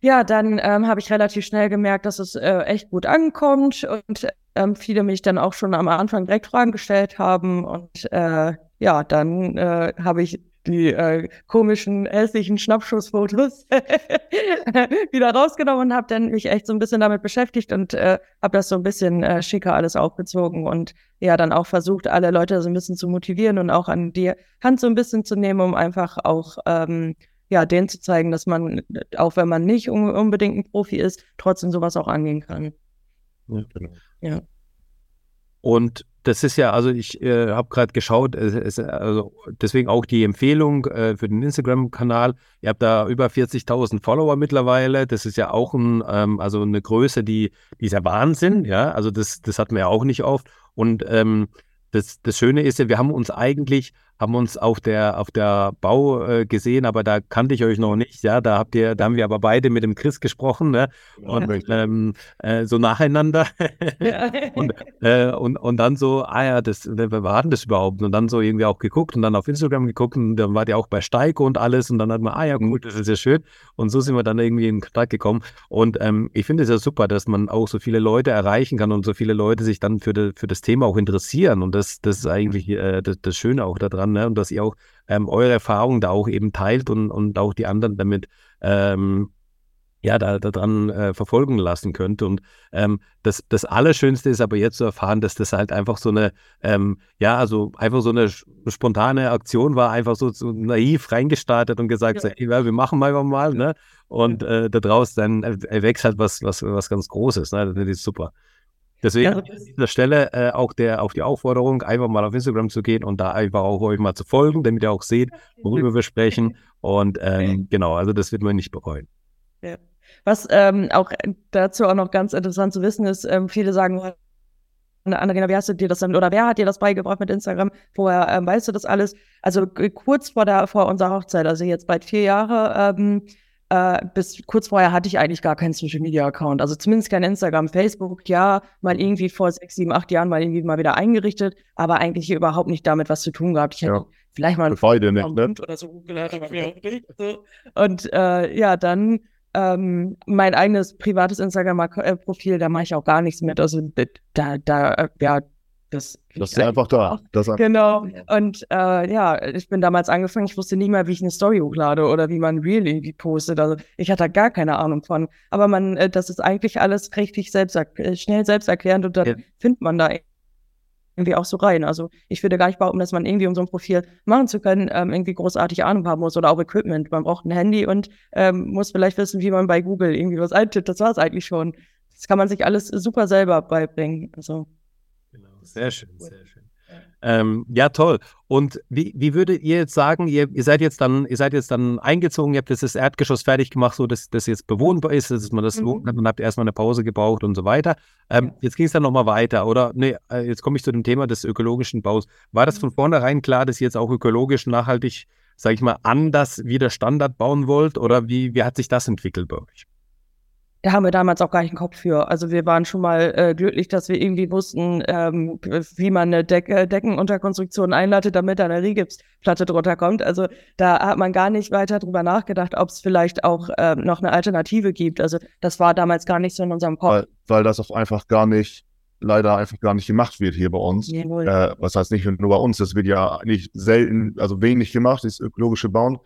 ja, dann ähm, habe ich relativ schnell gemerkt, dass es äh, echt gut ankommt und ähm, viele mich dann auch schon am Anfang direkt Fragen gestellt haben. Und äh, ja, dann äh, habe ich die äh, komischen, hässlichen Schnappschussfotos wieder rausgenommen und habe dann mich echt so ein bisschen damit beschäftigt und äh, habe das so ein bisschen äh, schicker alles aufgezogen und ja, dann auch versucht, alle Leute so ein bisschen zu motivieren und auch an die Hand so ein bisschen zu nehmen, um einfach auch ähm, ja, denen zu zeigen, dass man, auch wenn man nicht unbedingt ein Profi ist, trotzdem sowas auch angehen kann. Ja, genau. Ja. Und das ist ja, also ich äh, habe gerade geschaut, es, es, also deswegen auch die Empfehlung äh, für den Instagram-Kanal. Ihr habt da über 40.000 Follower mittlerweile. Das ist ja auch ein, ähm, also eine Größe, die, die ist ja Wahnsinn. Ja, also das, das hatten wir ja auch nicht oft. Und ähm, das, das Schöne ist ja, wir haben uns eigentlich haben uns auf der, auf der Bau äh, gesehen, aber da kannte ich euch noch nicht. Ja, da habt ihr, da haben wir aber beide mit dem Chris gesprochen, ne? Und ähm, äh, so nacheinander. und, äh, und, und dann so, ah ja, das, wer war denn das überhaupt? Und dann so irgendwie auch geguckt und dann auf Instagram geguckt und dann war die auch bei Steiko und alles und dann hat man, ah ja, gut, das ist ja schön. Und so sind wir dann irgendwie in Kontakt gekommen. Und ähm, ich finde es ja super, dass man auch so viele Leute erreichen kann und so viele Leute sich dann für, de, für das Thema auch interessieren. Und das, das ist eigentlich äh, das, das Schöne auch daran dran, ne? Und dass ihr auch ähm, eure Erfahrungen da auch eben teilt und, und auch die anderen damit ähm, ja, da, da dran äh, verfolgen lassen könnt. Und ähm, das, das Allerschönste ist aber jetzt zu erfahren, dass das halt einfach so eine, ähm, ja, also einfach so eine spontane Aktion war, einfach so, so naiv reingestartet und gesagt, ja. ja, wir machen mal mal, ne? Und äh, da draußen dann erwächst halt was, was, was ganz Großes, ne? Das ist super. Deswegen ja. an dieser Stelle äh, auch der, auch die Aufforderung, einfach mal auf Instagram zu gehen und da einfach auch euch mal zu folgen, damit ihr auch seht, worüber wir sprechen. Und ähm, genau, also das wird man nicht bereuen. Ja. Was ähm, auch dazu auch noch ganz interessant zu wissen ist, ähm, viele sagen, Annalena, wie hast du dir das denn, oder wer hat dir das beigebracht mit Instagram? Vorher ähm, weißt du das alles? Also kurz vor der, vor unserer Hochzeit, also jetzt bald vier Jahre, ähm, äh, bis kurz vorher hatte ich eigentlich gar keinen Social Media Account. Also zumindest kein Instagram, Facebook, ja, mal irgendwie vor sechs, sieben, acht Jahren mal irgendwie mal wieder eingerichtet, aber eigentlich überhaupt nicht damit was zu tun gehabt. Ich hätte ja. vielleicht mal Beide nicht, ne? oder so gelernt, aber mir so. Und äh, ja, dann ähm, mein eigenes privates Instagram-Profil, da mache ich auch gar nichts mit. Also da, da, äh, ja, das, das ist einfach da. Das genau. Und äh, ja, ich bin damals angefangen, ich wusste nie mal, wie ich eine Story hochlade oder wie man Real irgendwie postet. Also ich hatte gar keine Ahnung von. Aber man, äh, das ist eigentlich alles richtig selbst, äh, schnell selbsterklärend und dann ja. findet man da irgendwie auch so rein. Also ich würde gar nicht behaupten, dass man irgendwie, um so ein Profil machen zu können, ähm, irgendwie großartig Ahnung haben muss oder auch Equipment. Man braucht ein Handy und ähm, muss vielleicht wissen, wie man bei Google irgendwie was eintippt. Das war es eigentlich schon. Das kann man sich alles super selber beibringen. Also. Sehr schön, sehr schön. Ähm, ja, toll. Und wie, wie würdet ihr jetzt sagen, ihr, ihr, seid jetzt dann, ihr seid jetzt dann eingezogen, ihr habt jetzt das Erdgeschoss fertig gemacht, so dass das jetzt bewohnbar ist, dass man das mhm. man habt erstmal eine Pause gebraucht und so weiter. Ähm, jetzt ging es dann nochmal weiter, oder? Nee, äh, jetzt komme ich zu dem Thema des ökologischen Baus. War das von mhm. vornherein klar, dass ihr jetzt auch ökologisch nachhaltig, sage ich mal, anders wieder Standard bauen wollt? Oder wie, wie hat sich das entwickelt bei euch? Da haben wir damals auch gar nicht einen Kopf für. Also wir waren schon mal äh, glücklich, dass wir irgendwie wussten, ähm, wie man eine Decke, Deckenunterkonstruktion einleitet, damit da eine Rigipsplatte drunter kommt. Also da hat man gar nicht weiter drüber nachgedacht, ob es vielleicht auch ähm, noch eine Alternative gibt. Also das war damals gar nicht so in unserem Kopf. Weil, weil das auch einfach gar nicht, leider einfach gar nicht gemacht wird hier bei uns. Äh, was heißt nicht nur bei uns, das wird ja nicht selten, also wenig gemacht, das ökologische Bauen.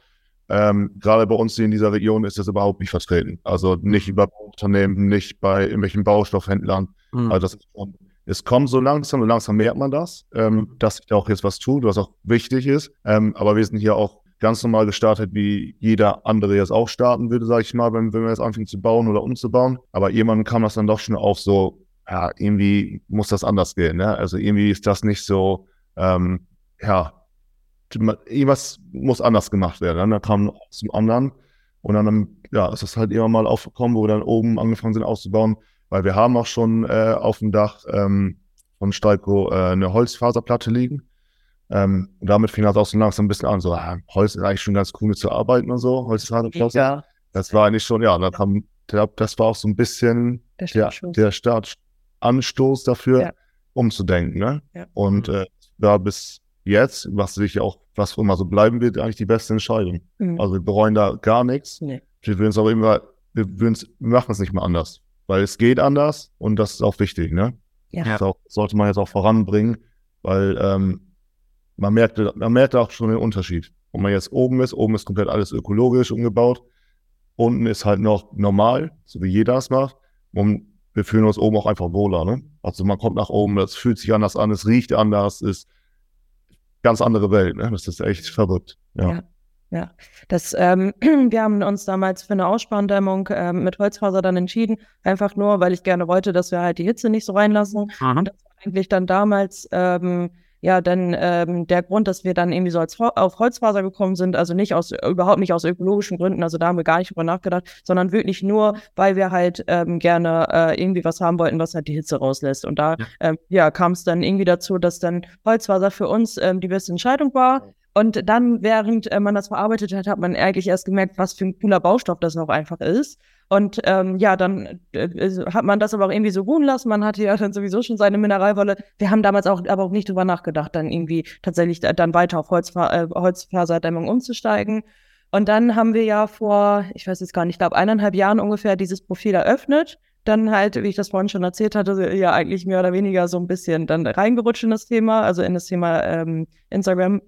Ähm, gerade bei uns hier in dieser Region ist das überhaupt nicht vertreten. Also nicht über Unternehmen, nicht bei irgendwelchen Baustoffhändlern. Mhm. Also das ist schon, es kommt so langsam und langsam merkt man das, ähm, mhm. dass sich da auch jetzt was tut, was auch wichtig ist. Ähm, aber wir sind hier auch ganz normal gestartet, wie jeder andere jetzt auch starten würde, sage ich mal, wenn, wenn wir jetzt anfangen zu bauen oder umzubauen. Aber irgendwann kam das dann doch schon auf so, ja, irgendwie muss das anders gehen. Ne? Also irgendwie ist das nicht so, ähm, ja, irgendwas muss anders gemacht werden. Dann kam zum anderen und dann ja, ist das halt immer mal aufgekommen, wo wir dann oben angefangen sind auszubauen, weil wir haben auch schon äh, auf dem Dach ähm, von Stalko äh, eine Holzfaserplatte liegen. Ähm, und damit fing das auch so langsam ein bisschen an, so, ah, Holz ist eigentlich schon ganz cool zu arbeiten und so, Holzfaserplatte. Ja. Das war eigentlich schon, ja, da kam, das war auch so ein bisschen der, Startschuss. der, der Startanstoß dafür, ja. umzudenken. Ne? Ja. Und äh, da bis jetzt, was sich auch, was immer so bleiben wird, eigentlich die beste Entscheidung. Mhm. Also wir bereuen da gar nichts. Nee. Wir würden es aber immer, wir, wir machen es nicht mehr anders. Weil es geht anders und das ist auch wichtig, ne? Ja. Das auch, sollte man jetzt auch voranbringen, weil ähm, man merkt, man merkt auch schon den Unterschied. Wenn man jetzt oben ist, oben ist komplett alles ökologisch umgebaut. Unten ist halt noch normal, so wie jeder es macht. Und wir fühlen uns oben auch einfach wohler, ne? Also man kommt nach oben, das fühlt sich anders an, es riecht anders, ist ganz andere Welt. Ne? Das ist echt verrückt. Ja. ja. Ja, das, ähm, wir haben uns damals für eine Ausspandämmung ähm, mit Holzfaser dann entschieden, einfach nur, weil ich gerne wollte, dass wir halt die Hitze nicht so reinlassen. Mhm. Und das war eigentlich dann damals ähm, ja dann ähm, der Grund, dass wir dann irgendwie so als, auf Holzfaser gekommen sind, also nicht aus überhaupt nicht aus ökologischen Gründen, also da haben wir gar nicht drüber nachgedacht, sondern wirklich nur, weil wir halt ähm, gerne äh, irgendwie was haben wollten, was halt die Hitze rauslässt. Und da ja, ähm, ja kam es dann irgendwie dazu, dass dann Holzfaser für uns ähm, die beste Entscheidung war. Und dann, während äh, man das verarbeitet hat, hat man eigentlich erst gemerkt, was für ein cooler Baustoff das noch einfach ist. Und ähm, ja, dann äh, äh, hat man das aber auch irgendwie so ruhen lassen. Man hatte ja dann sowieso schon seine Mineralwolle. Wir haben damals auch aber auch nicht drüber nachgedacht, dann irgendwie tatsächlich dann weiter auf Holzfa äh, Holzfaserdämmung umzusteigen. Und dann haben wir ja vor, ich weiß jetzt gar nicht, ich glaube eineinhalb Jahren ungefähr dieses Profil eröffnet. Dann halt, wie ich das vorhin schon erzählt hatte, ja eigentlich mehr oder weniger so ein bisschen dann reingerutscht in das Thema, also in das Thema ähm, Instagram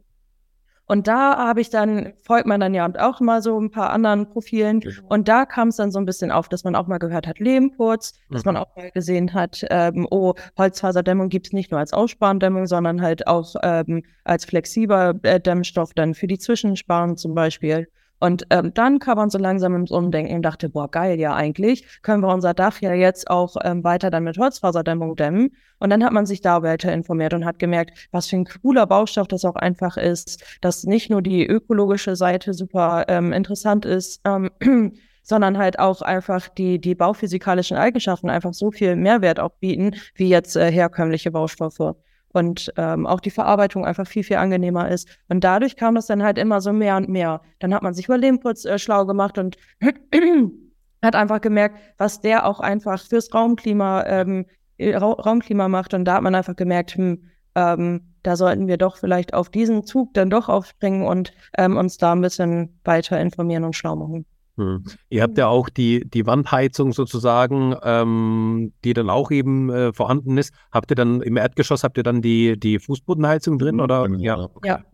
und da habe ich dann, folgt man dann ja auch mal so ein paar anderen Profilen. Genau. Und da kam es dann so ein bisschen auf, dass man auch mal gehört hat, Lehmputz, dass man mhm. auch mal gesehen hat, ähm, oh, Holzfaserdämmung gibt es nicht nur als Aussparendämmung, sondern halt auch ähm, als flexibler äh, Dämmstoff dann für die Zwischensparen zum Beispiel. Und ähm, dann kam man so langsam ins Umdenken und dachte, boah, geil, ja eigentlich, können wir unser Dach ja jetzt auch ähm, weiter dann mit Holzfaserdämmung dämmen. Und dann hat man sich da weiter informiert und hat gemerkt, was für ein cooler Baustoff das auch einfach ist, dass nicht nur die ökologische Seite super ähm, interessant ist, ähm, sondern halt auch einfach die, die bauphysikalischen Eigenschaften einfach so viel Mehrwert auch bieten, wie jetzt äh, herkömmliche Baustoffe und ähm, auch die Verarbeitung einfach viel, viel angenehmer ist. Und dadurch kam das dann halt immer so mehr und mehr. Dann hat man sich über Lehmputz äh, schlau gemacht und hat einfach gemerkt, was der auch einfach fürs Raumklima, ähm, äh, Ra Raumklima macht. Und da hat man einfach gemerkt, hm, ähm, da sollten wir doch vielleicht auf diesen Zug dann doch aufspringen und ähm, uns da ein bisschen weiter informieren und schlau machen. Hm. Ihr habt ja auch die, die Wandheizung sozusagen, ähm, die dann auch eben äh, vorhanden ist. Habt ihr dann im Erdgeschoss, habt ihr dann die, die Fußbodenheizung drin? Mhm, oder? Genau. Ja, okay. ja.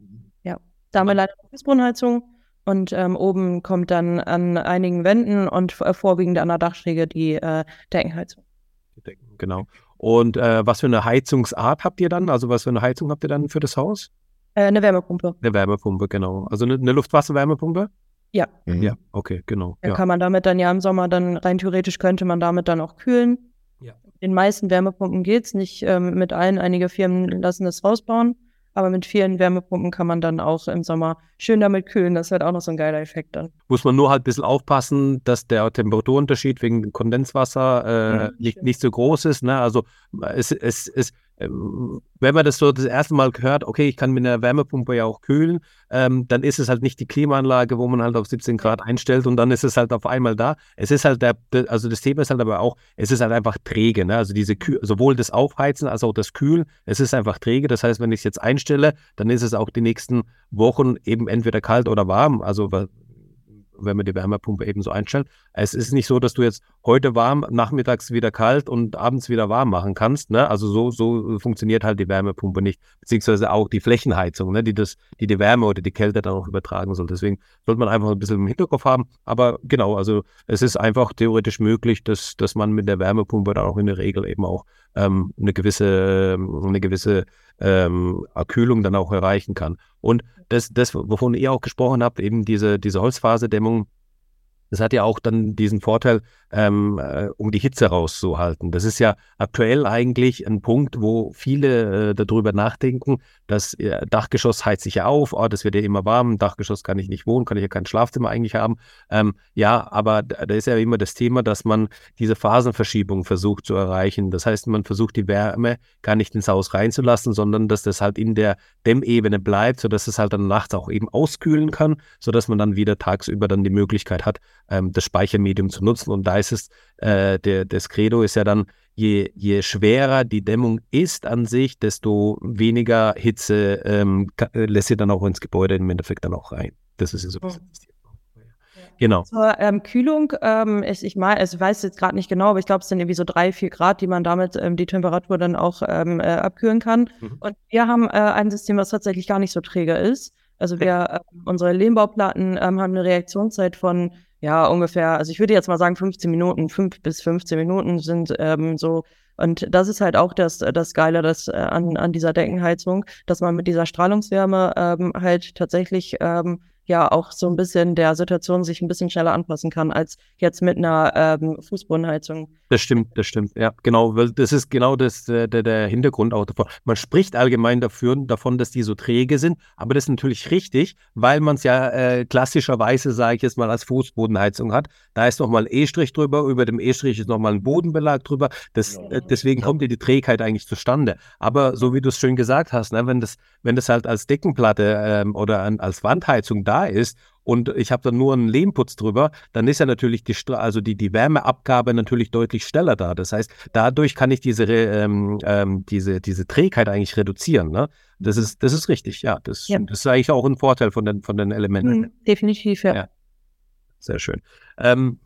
ja. Da haben wir leider eine Fußbodenheizung und ähm, oben kommt dann an einigen Wänden und äh, vorwiegend an der Dachschräge die äh, Deckenheizung. Die Decken, genau. Und äh, was für eine Heizungsart habt ihr dann? Also was für eine Heizung habt ihr dann für das Haus? Äh, eine Wärmepumpe. Eine Wärmepumpe, genau. Also eine, eine Luftwasserwärmepumpe? Ja. Mhm. Ja, okay, genau. Da ja. kann man damit dann ja im Sommer dann rein theoretisch könnte man damit dann auch kühlen. Ja. Den meisten Wärmepumpen geht es nicht ähm, mit allen. Einige Firmen lassen es rausbauen, aber mit vielen Wärmepumpen kann man dann auch im Sommer schön damit kühlen. Das ist halt auch noch so ein geiler Effekt dann. Muss man nur halt ein bisschen aufpassen, dass der Temperaturunterschied wegen Kondenswasser äh, ja, nicht, nicht so groß ist. Ne? Also es, es, es wenn man das so das erste Mal hört, okay, ich kann mit einer Wärmepumpe ja auch kühlen, ähm, dann ist es halt nicht die Klimaanlage, wo man halt auf 17 Grad einstellt und dann ist es halt auf einmal da. Es ist halt der, der also das Thema ist halt aber auch, es ist halt einfach träge, ne? Also diese Kühl, sowohl das Aufheizen als auch das Kühlen, es ist einfach träge. Das heißt, wenn ich es jetzt einstelle, dann ist es auch die nächsten Wochen eben entweder kalt oder warm. Also wenn man die Wärmepumpe eben so einstellt. Es ist nicht so, dass du jetzt heute warm, nachmittags wieder kalt und abends wieder warm machen kannst. Ne? Also so, so funktioniert halt die Wärmepumpe nicht, beziehungsweise auch die Flächenheizung, ne? die, das, die die Wärme oder die Kälte dann auch übertragen soll. Deswegen sollte man einfach ein bisschen im Hinterkopf haben. Aber genau, also es ist einfach theoretisch möglich, dass, dass man mit der Wärmepumpe dann auch in der Regel eben auch ähm, eine gewisse, eine gewisse ähm, Kühlung dann auch erreichen kann. Und das, das, wovon ihr auch gesprochen habt, eben diese, diese Holzfaserdämmung, das hat ja auch dann diesen Vorteil, ähm, äh, um die Hitze rauszuhalten. Das ist ja aktuell eigentlich ein Punkt, wo viele äh, darüber nachdenken, das äh, Dachgeschoss heizt sich ja auf, oh, das wird ja immer warm, Dachgeschoss kann ich nicht wohnen, kann ich ja kein Schlafzimmer eigentlich haben. Ähm, ja, aber da ist ja immer das Thema, dass man diese Phasenverschiebung versucht zu erreichen. Das heißt, man versucht die Wärme gar nicht ins Haus reinzulassen, sondern dass das halt in der Dämmebene bleibt, sodass es halt dann nachts auch eben auskühlen kann, sodass man dann wieder tagsüber dann die Möglichkeit hat, ähm, das Speichermedium zu nutzen. Und da ist es, äh, der, das Credo ist ja dann, je, je schwerer die Dämmung ist an sich, desto weniger Hitze ähm, äh, lässt sie dann auch ins Gebäude im Endeffekt dann auch rein. Das ist so ein bisschen das Genau. Zur ähm, Kühlung, ähm, ich, ich, mein, also ich weiß jetzt gerade nicht genau, aber ich glaube, es sind irgendwie so drei, vier Grad, die man damit ähm, die Temperatur dann auch ähm, äh, abkühlen kann. Mhm. Und wir haben äh, ein System, was tatsächlich gar nicht so träge ist. Also wir, äh, unsere Lehmbauplatten ähm, haben eine Reaktionszeit von ja, ungefähr, also ich würde jetzt mal sagen, 15 Minuten, 5 bis 15 Minuten sind ähm, so. Und das ist halt auch das, das Geile das, äh, an, an dieser Deckenheizung, dass man mit dieser Strahlungswärme ähm, halt tatsächlich ähm, ja auch so ein bisschen der Situation sich ein bisschen schneller anpassen kann als jetzt mit einer ähm, Fußbodenheizung. Das stimmt, das stimmt. Ja, genau. Weil das ist genau das, äh, der, der Hintergrund auch davon. Man spricht allgemein dafür, davon, dass die so träge sind, aber das ist natürlich richtig, weil man es ja äh, klassischerweise, sage ich jetzt mal, als Fußbodenheizung hat. Da ist nochmal ein E-Strich drüber, über dem E-Strich ist nochmal ein Bodenbelag drüber. Das, äh, deswegen kommt ja die Trägheit eigentlich zustande. Aber so wie du es schön gesagt hast, ne, wenn, das, wenn das halt als Deckenplatte ähm, oder an, als Wandheizung da ist und ich habe dann nur einen Lehmputz drüber, dann ist ja natürlich die, also die, die Wärmeabgabe natürlich deutlich schneller da. Das heißt, dadurch kann ich diese, ähm, ähm, diese, diese Trägheit eigentlich reduzieren. Ne? Das, ist, das ist richtig, ja das, ja. das ist eigentlich auch ein Vorteil von den, von den Elementen. Mhm, definitiv, ja. ja. Sehr schön. Ähm,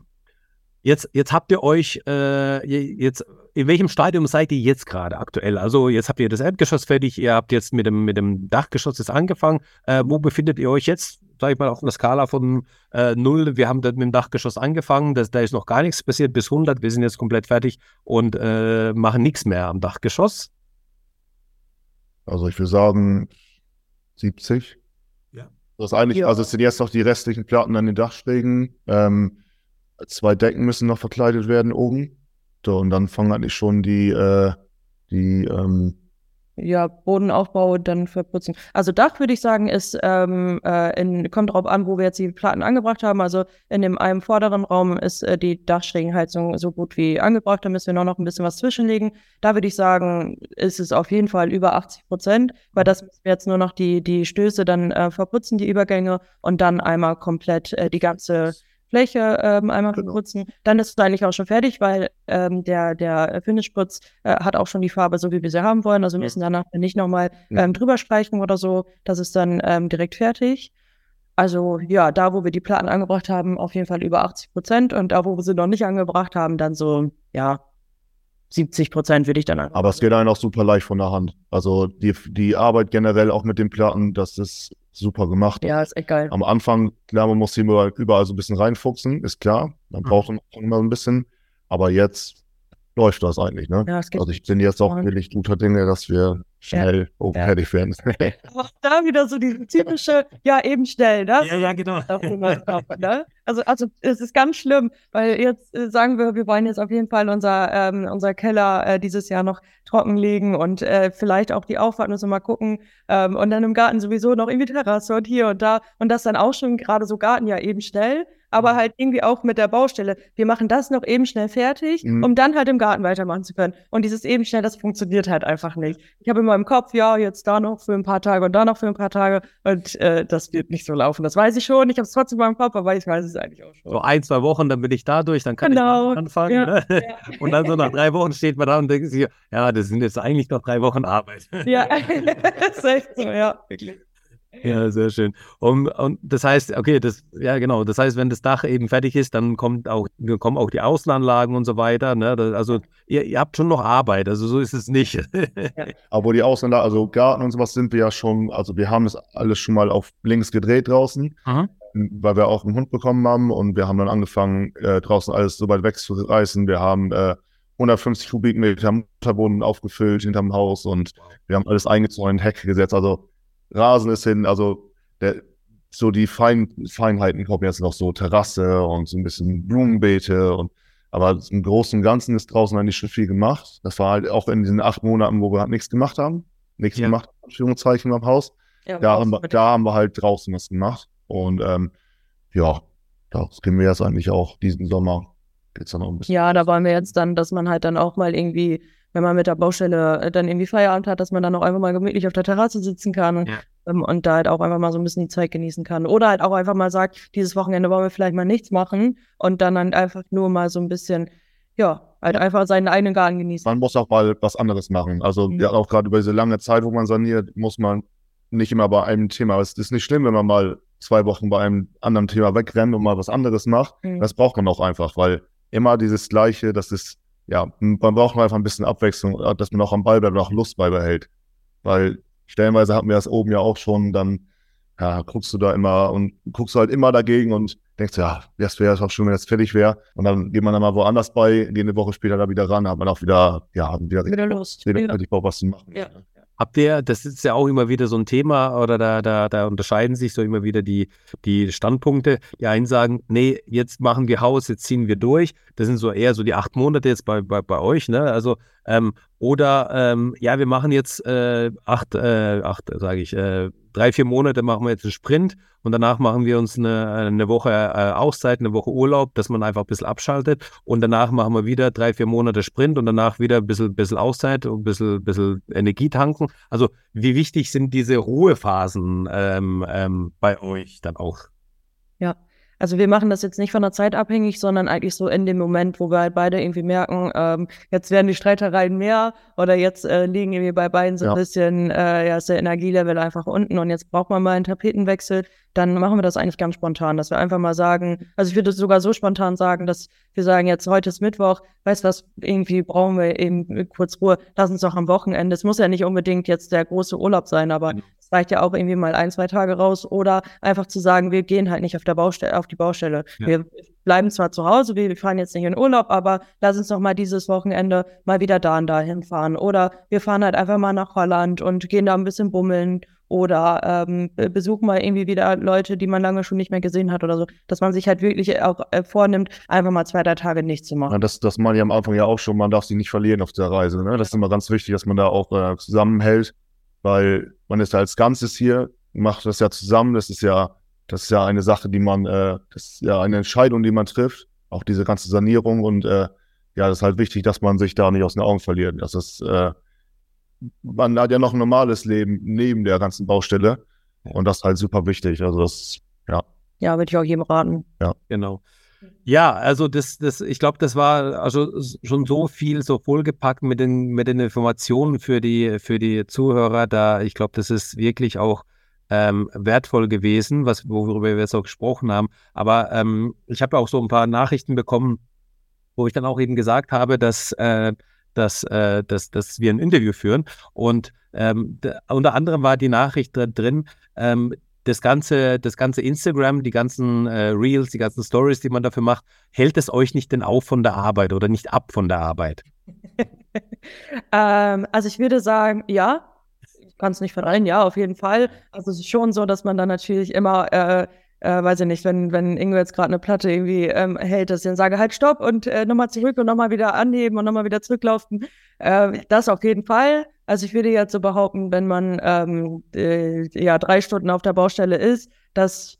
jetzt, jetzt habt ihr euch, äh, jetzt, in welchem Stadium seid ihr jetzt gerade aktuell? Also jetzt habt ihr das Erdgeschoss fertig, ihr habt jetzt mit dem, mit dem Dachgeschoss jetzt angefangen. Äh, wo befindet ihr euch jetzt? Sage ich mal, auf einer Skala von äh, 0. Wir haben dort mit dem Dachgeschoss angefangen, das, da ist noch gar nichts passiert, bis 100. Wir sind jetzt komplett fertig und äh, machen nichts mehr am Dachgeschoss. Also ich würde sagen 70. Ja. Das ist eigentlich, ja. also es sind jetzt noch die restlichen Platten an den Dachschrägen. Ähm, zwei Decken müssen noch verkleidet werden oben. So, und dann fangen eigentlich schon die, äh, die ähm, ja, Bodenaufbau dann verputzen. Also Dach würde ich sagen, ist, ähm, äh, in, kommt darauf an, wo wir jetzt die Platten angebracht haben. Also in dem einen vorderen Raum ist äh, die Dachschrägenheizung so gut wie angebracht. Da müssen wir noch, noch ein bisschen was zwischenlegen. Da würde ich sagen, ist es auf jeden Fall über 80 Prozent, weil das müssen wir jetzt nur noch die, die Stöße dann äh, verputzen, die Übergänge und dann einmal komplett äh, die ganze Fläche ähm, einmal genau. putzen. Dann ist es eigentlich auch schon fertig, weil ähm, der, der Finishputz äh, hat auch schon die Farbe, so wie wir sie haben wollen. Also wir müssen danach nicht nochmal ähm, drüber streichen oder so. Das ist dann ähm, direkt fertig. Also ja, da, wo wir die Platten angebracht haben, auf jeden Fall über 80 Prozent. Und da, wo wir sie noch nicht angebracht haben, dann so, ja, 70 Prozent würde ich dann angebracht. Aber es geht einem auch super leicht von der Hand. Also die, die Arbeit generell auch mit den Platten, das ist super gemacht. Ja, ist echt geil. Am Anfang, klar, man muss hier überall so ein bisschen reinfuchsen, ist klar. Man mhm. braucht mhm. immer ein bisschen. Aber jetzt läuft das eigentlich, ne? Ja, also ich bin jetzt auch wirklich guter Dinge, dass wir schnell ja. oben fertig werden. Auch da wieder so diese typische, ja, eben schnell, ne? Ja, ja, genau. ne? Also, also es ist ganz schlimm, weil jetzt äh, sagen wir, wir wollen jetzt auf jeden Fall unser, ähm, unser Keller äh, dieses Jahr noch trockenlegen und äh, vielleicht auch die Auffahrt müssen wir mal gucken. Ähm, und dann im Garten sowieso noch irgendwie Terrasse und hier und da. Und das dann auch schon gerade so Garten ja eben schnell aber mhm. halt irgendwie auch mit der Baustelle. Wir machen das noch eben schnell fertig, mhm. um dann halt im Garten weitermachen zu können. Und dieses eben schnell, das funktioniert halt einfach nicht. Ich habe immer im Kopf, ja, jetzt da noch für ein paar Tage und da noch für ein paar Tage und äh, das wird nicht so laufen. Das weiß ich schon. Ich habe es trotzdem in meinem Kopf, aber ich weiß es eigentlich auch schon. So ein, zwei Wochen, dann bin ich da durch, dann kann genau. ich anfangen. Ja. Ne? Ja. Und dann so nach drei Wochen steht man da und denkt sich, ja, das sind jetzt eigentlich noch drei Wochen Arbeit. Ja, das ist echt so, ja, wirklich. Ja, sehr schön. Und, und das heißt, okay, das, ja genau, das heißt, wenn das Dach eben fertig ist, dann kommt auch, kommen auch die Außenanlagen und so weiter. Ne? Das, also ihr, ihr, habt schon noch Arbeit, also so ist es nicht. Ja. Aber die Außenanlagen, also Garten und sowas sind wir ja schon, also wir haben das alles schon mal auf links gedreht draußen, Aha. weil wir auch einen Hund bekommen haben und wir haben dann angefangen, äh, draußen alles so weit wegzureißen. Wir haben äh, 150 Kubikmeter Mutterboden aufgefüllt hinterm Haus und wir haben alles eingezäunt, Hecke gesetzt, also Rasen ist hin, also der, so die Fein, Feinheiten kommen jetzt noch so Terrasse und so ein bisschen Blumenbeete und aber im Großen und Ganzen ist draußen eigentlich schon viel gemacht. Das war halt auch in diesen acht Monaten, wo wir halt nichts gemacht haben. Nichts ja. gemacht, Anführungszeichen am Haus. Ja, da, haben wir, da haben wir halt draußen was gemacht. Und ähm, ja, das gehen wir jetzt eigentlich auch diesen Sommer. Geht's dann noch ein bisschen. Ja, da wollen wir jetzt dann, dass man halt dann auch mal irgendwie wenn man mit der Baustelle äh, dann irgendwie Feierabend hat, dass man dann auch einfach mal gemütlich auf der Terrasse sitzen kann ja. ähm, und da halt auch einfach mal so ein bisschen die Zeit genießen kann. Oder halt auch einfach mal sagt, dieses Wochenende wollen wir vielleicht mal nichts machen und dann, dann einfach nur mal so ein bisschen, ja, halt einfach seinen eigenen Garten genießen. Man muss auch mal was anderes machen. Also mhm. ja, auch gerade über diese lange Zeit, wo man saniert, muss man nicht immer bei einem Thema. Es ist nicht schlimm, wenn man mal zwei Wochen bei einem anderen Thema wegrennt und mal was anderes macht. Mhm. Das braucht man auch einfach, weil immer dieses Gleiche, das ist ja, man braucht einfach ein bisschen Abwechslung, äh, dass man auch am Ball bleibt und auch Lust beibehält. Weil stellenweise hatten wir das oben ja auch schon, dann ja, guckst du da immer und guckst du halt immer dagegen und denkst, ja, das wäre auch schön, wenn das fertig wäre. Und dann geht man dann mal woanders bei, geht eine Woche später da wieder ran, hat man auch wieder, ja, wieder, wieder Lust. Wieder, ja. Bock, was zu machen. Ja. Habt ihr, das ist ja auch immer wieder so ein Thema, oder da, da, da unterscheiden sich so immer wieder die, die Standpunkte. Die einen sagen, nee, jetzt machen wir Haus, jetzt ziehen wir durch. Das sind so eher so die acht Monate jetzt bei, bei, bei euch, ne? Also, ähm, oder ähm, ja, wir machen jetzt äh, acht, äh, acht, sage ich, äh, drei, vier Monate machen wir jetzt einen Sprint und danach machen wir uns eine, eine Woche äh, Auszeit, eine Woche Urlaub, dass man einfach ein bisschen abschaltet und danach machen wir wieder drei, vier Monate Sprint und danach wieder ein bisschen, bisschen Auszeit und ein bisschen, bisschen Energie tanken. Also wie wichtig sind diese Ruhephasen ähm, ähm, bei euch dann auch? Ja, also wir machen das jetzt nicht von der Zeit abhängig, sondern eigentlich so in dem Moment, wo wir halt beide irgendwie merken, ähm, jetzt werden die Streitereien mehr oder jetzt äh, liegen irgendwie bei beiden so ja. ein bisschen, äh, ja, ist der Energielevel einfach unten und jetzt braucht man mal einen Tapetenwechsel, dann machen wir das eigentlich ganz spontan, dass wir einfach mal sagen, also ich würde sogar so spontan sagen, dass wir sagen, jetzt heute ist Mittwoch, weißt du was, irgendwie brauchen wir eben kurz Ruhe, lass uns doch am Wochenende, es muss ja nicht unbedingt jetzt der große Urlaub sein, aber mhm reicht ja auch irgendwie mal ein, zwei Tage raus oder einfach zu sagen, wir gehen halt nicht auf der Baustelle, auf die Baustelle. Ja. Wir bleiben zwar zu Hause, wir fahren jetzt nicht in Urlaub, aber lass uns doch mal dieses Wochenende mal wieder da und dahin fahren. Oder wir fahren halt einfach mal nach Holland und gehen da ein bisschen bummeln oder ähm, besuchen mal irgendwie wieder Leute, die man lange schon nicht mehr gesehen hat oder so, dass man sich halt wirklich auch äh, vornimmt, einfach mal zwei, drei Tage nichts zu machen. Ja, das, das meine ich am Anfang ja auch schon, man darf sich nicht verlieren auf der Reise. Ne? Das ist immer ganz wichtig, dass man da auch äh, zusammenhält weil man ist als Ganzes hier, macht das ja zusammen. Das ist ja, das ist ja eine Sache, die man, äh, das ist ja eine Entscheidung, die man trifft. Auch diese ganze Sanierung und äh, ja, das ist halt wichtig, dass man sich da nicht aus den Augen verliert. Das ist, äh, man hat ja noch ein normales Leben neben der ganzen Baustelle und das ist halt super wichtig. Also das, ja. Ja, würde ich auch jedem raten. Ja, genau. Ja, also das, das, ich glaube, das war also schon so viel so vollgepackt mit den, mit den Informationen für die, für die Zuhörer. Da, ich glaube, das ist wirklich auch ähm, wertvoll gewesen, was, worüber wir jetzt auch gesprochen haben. Aber ähm, ich habe auch so ein paar Nachrichten bekommen, wo ich dann auch eben gesagt habe, dass, äh, dass, äh, dass, dass wir ein Interview führen. Und ähm, unter anderem war die Nachricht drin, ähm, das ganze, das ganze Instagram, die ganzen äh, Reels, die ganzen Stories, die man dafür macht, hält es euch nicht denn auf von der Arbeit oder nicht ab von der Arbeit? ähm, also ich würde sagen, ja. Ich kann es nicht verneinen, ja, auf jeden Fall. Also es ist schon so, dass man dann natürlich immer äh, äh, weiß ich nicht, wenn, wenn Ingo jetzt gerade eine Platte irgendwie ähm, hält, dass ich dann sage, halt stopp und äh, nochmal zurück und nochmal wieder anheben und nochmal wieder zurücklaufen. Äh, das auf jeden Fall. Also ich würde jetzt so behaupten, wenn man ähm, äh, ja drei Stunden auf der Baustelle ist, dass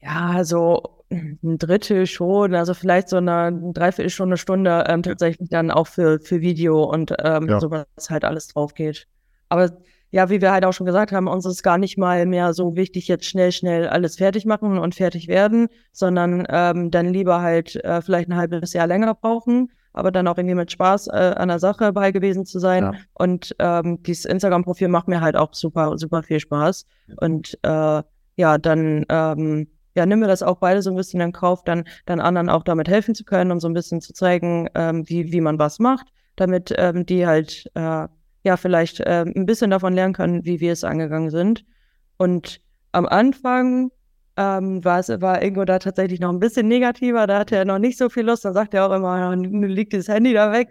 ja so ein Drittel schon, also vielleicht so eine Dreiviertelstunde, Stunde ähm, tatsächlich dann auch für, für Video und ähm, ja. sowas halt alles drauf geht. Aber ja, wie wir halt auch schon gesagt haben, uns ist gar nicht mal mehr so wichtig, jetzt schnell, schnell alles fertig machen und fertig werden, sondern ähm, dann lieber halt äh, vielleicht ein halbes Jahr länger brauchen, aber dann auch irgendwie mit Spaß äh, an der Sache bei gewesen zu sein. Ja. Und ähm, dieses Instagram-Profil macht mir halt auch super, super viel Spaß. Und äh, ja, dann ähm, ja, nehmen wir das auch beide so ein bisschen in Kauf, dann, dann anderen auch damit helfen zu können und so ein bisschen zu zeigen, ähm, wie, wie man was macht, damit ähm, die halt äh, ja vielleicht äh, ein bisschen davon lernen können, wie wir es angegangen sind. Und am Anfang ähm, war, es, war Ingo da tatsächlich noch ein bisschen negativer, da hatte er noch nicht so viel Lust, dann sagt er auch immer, nun liegt das Handy da weg.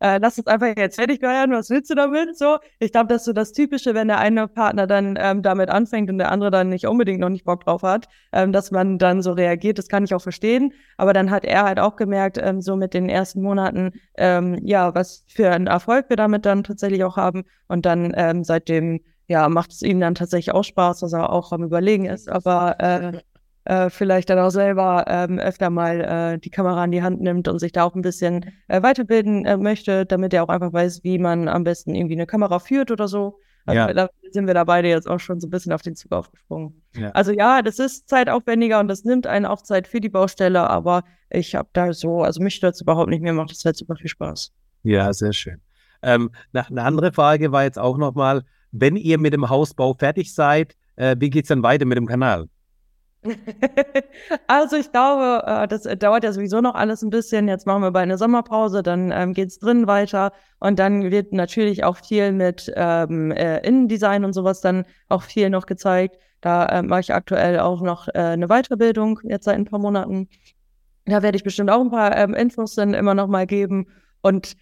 Äh, lass uns einfach jetzt fertig werden, was willst du damit? So, ich glaube, das ist so das Typische, wenn der eine Partner dann ähm, damit anfängt und der andere dann nicht unbedingt noch nicht Bock drauf hat, ähm, dass man dann so reagiert, das kann ich auch verstehen. Aber dann hat er halt auch gemerkt, ähm, so mit den ersten Monaten, ähm, ja, was für einen Erfolg wir damit dann tatsächlich auch haben. Und dann ähm, seitdem, ja, macht es ihm dann tatsächlich auch Spaß, dass er auch am Überlegen ist. Aber äh, äh, vielleicht dann auch selber ähm, öfter mal äh, die Kamera in die Hand nimmt und sich da auch ein bisschen äh, weiterbilden äh, möchte, damit er auch einfach weiß, wie man am besten irgendwie eine Kamera führt oder so. Also ja. da sind wir da beide jetzt auch schon so ein bisschen auf den Zug aufgesprungen. Ja. Also ja, das ist zeitaufwendiger und das nimmt einen auch Zeit für die Baustelle, aber ich habe da so, also mich stört es überhaupt nicht mehr, macht es halt super viel Spaß. Ja, sehr schön. Ähm, eine andere Frage war jetzt auch nochmal, wenn ihr mit dem Hausbau fertig seid, äh, wie geht es dann weiter mit dem Kanal? also ich glaube, äh, das dauert ja sowieso noch alles ein bisschen. Jetzt machen wir bei einer Sommerpause, dann ähm, geht es drin weiter und dann wird natürlich auch viel mit ähm, äh, Innendesign und sowas dann auch viel noch gezeigt. Da äh, mache ich aktuell auch noch äh, eine Weiterbildung, jetzt seit ein paar Monaten. Da werde ich bestimmt auch ein paar ähm, Infos dann immer noch mal geben. Und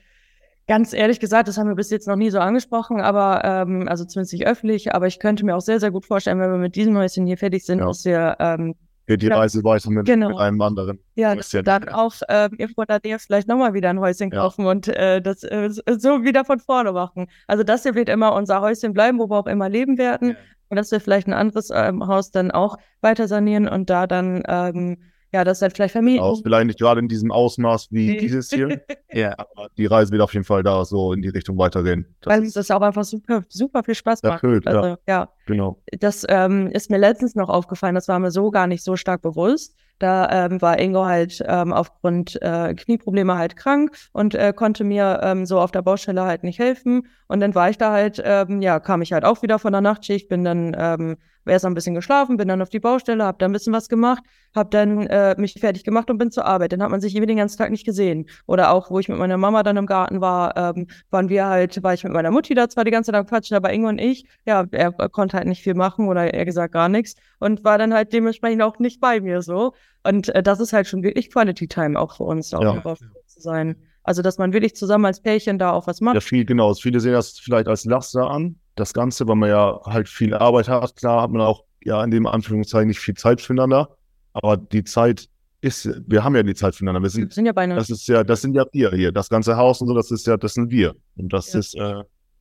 Ganz ehrlich gesagt, das haben wir bis jetzt noch nie so angesprochen, aber ähm, also zumindest nicht öffentlich, aber ich könnte mir auch sehr, sehr gut vorstellen, wenn wir mit diesem Häuschen hier fertig sind, Ja. dass wir ähm, Geht die Ja. Reise weiter mit, Genau. mit einem anderen. ja Häuschen. dann auch ähm, irgendwo in der Nähe vielleicht nochmal wieder ein Häuschen Ja. kaufen und äh, das äh, so wieder von vorne machen. Also das hier wird immer unser Häuschen bleiben, wo wir auch immer leben werden. Ja. Und dass wir vielleicht ein anderes ähm, Haus dann auch weiter sanieren und da dann, ähm, ja, das dann vielleicht Familien. Aus, vielleicht nicht gerade in diesem Ausmaß wie dieses hier, Ja. aber die Reise wird auf jeden Fall da so in die Richtung weitergehen. Das weil ist es auch einfach super, super viel Spaß macht. erfüllt, ja, Also, ja. Genau. Das ähm, ist mir letztens noch aufgefallen, das war mir so gar nicht so stark bewusst. Da ähm, war Ingo halt ähm, aufgrund äh, Knieprobleme halt krank und äh, konnte mir ähm, so auf der Baustelle halt nicht helfen. Und dann war ich da halt, ähm, ja, kam ich halt auch wieder von der Nachtschicht, bin dann ähm, erst ein bisschen geschlafen, bin dann auf die Baustelle, habe da ein bisschen was gemacht, habe dann äh, mich fertig gemacht und bin zur Arbeit. Dann hat man sich irgendwie den ganzen Tag nicht gesehen. Oder auch, wo ich mit meiner Mama dann im Garten war, ähm, waren wir halt, war ich mit meiner Mutti da zwar die ganze Zeit am Quatschen, aber Ingo und ich, ja, er konnte halt nicht viel machen oder eher gesagt gar nichts und war dann halt dementsprechend auch nicht bei mir so. Und äh, das ist halt schon wirklich Quality Time auch für uns, auch Ja. einfach zu sein. Also, dass man wirklich zusammen als Pärchen da auch was macht. Ja, viel, genau. Viele sehen das vielleicht als Laster an, das Ganze, weil man ja halt viel Arbeit hat. Klar hat man auch ja in dem Anführungszeichen nicht viel Zeit füreinander, aber die Zeit ist, wir haben ja die Zeit füreinander. Wir Wir sind, sind ja beinahe. das ist ja, das sind ja wir hier. Das ganze Haus und so, das ist ja, das sind wir. Und das Ja. ist, äh,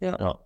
Ja. ja.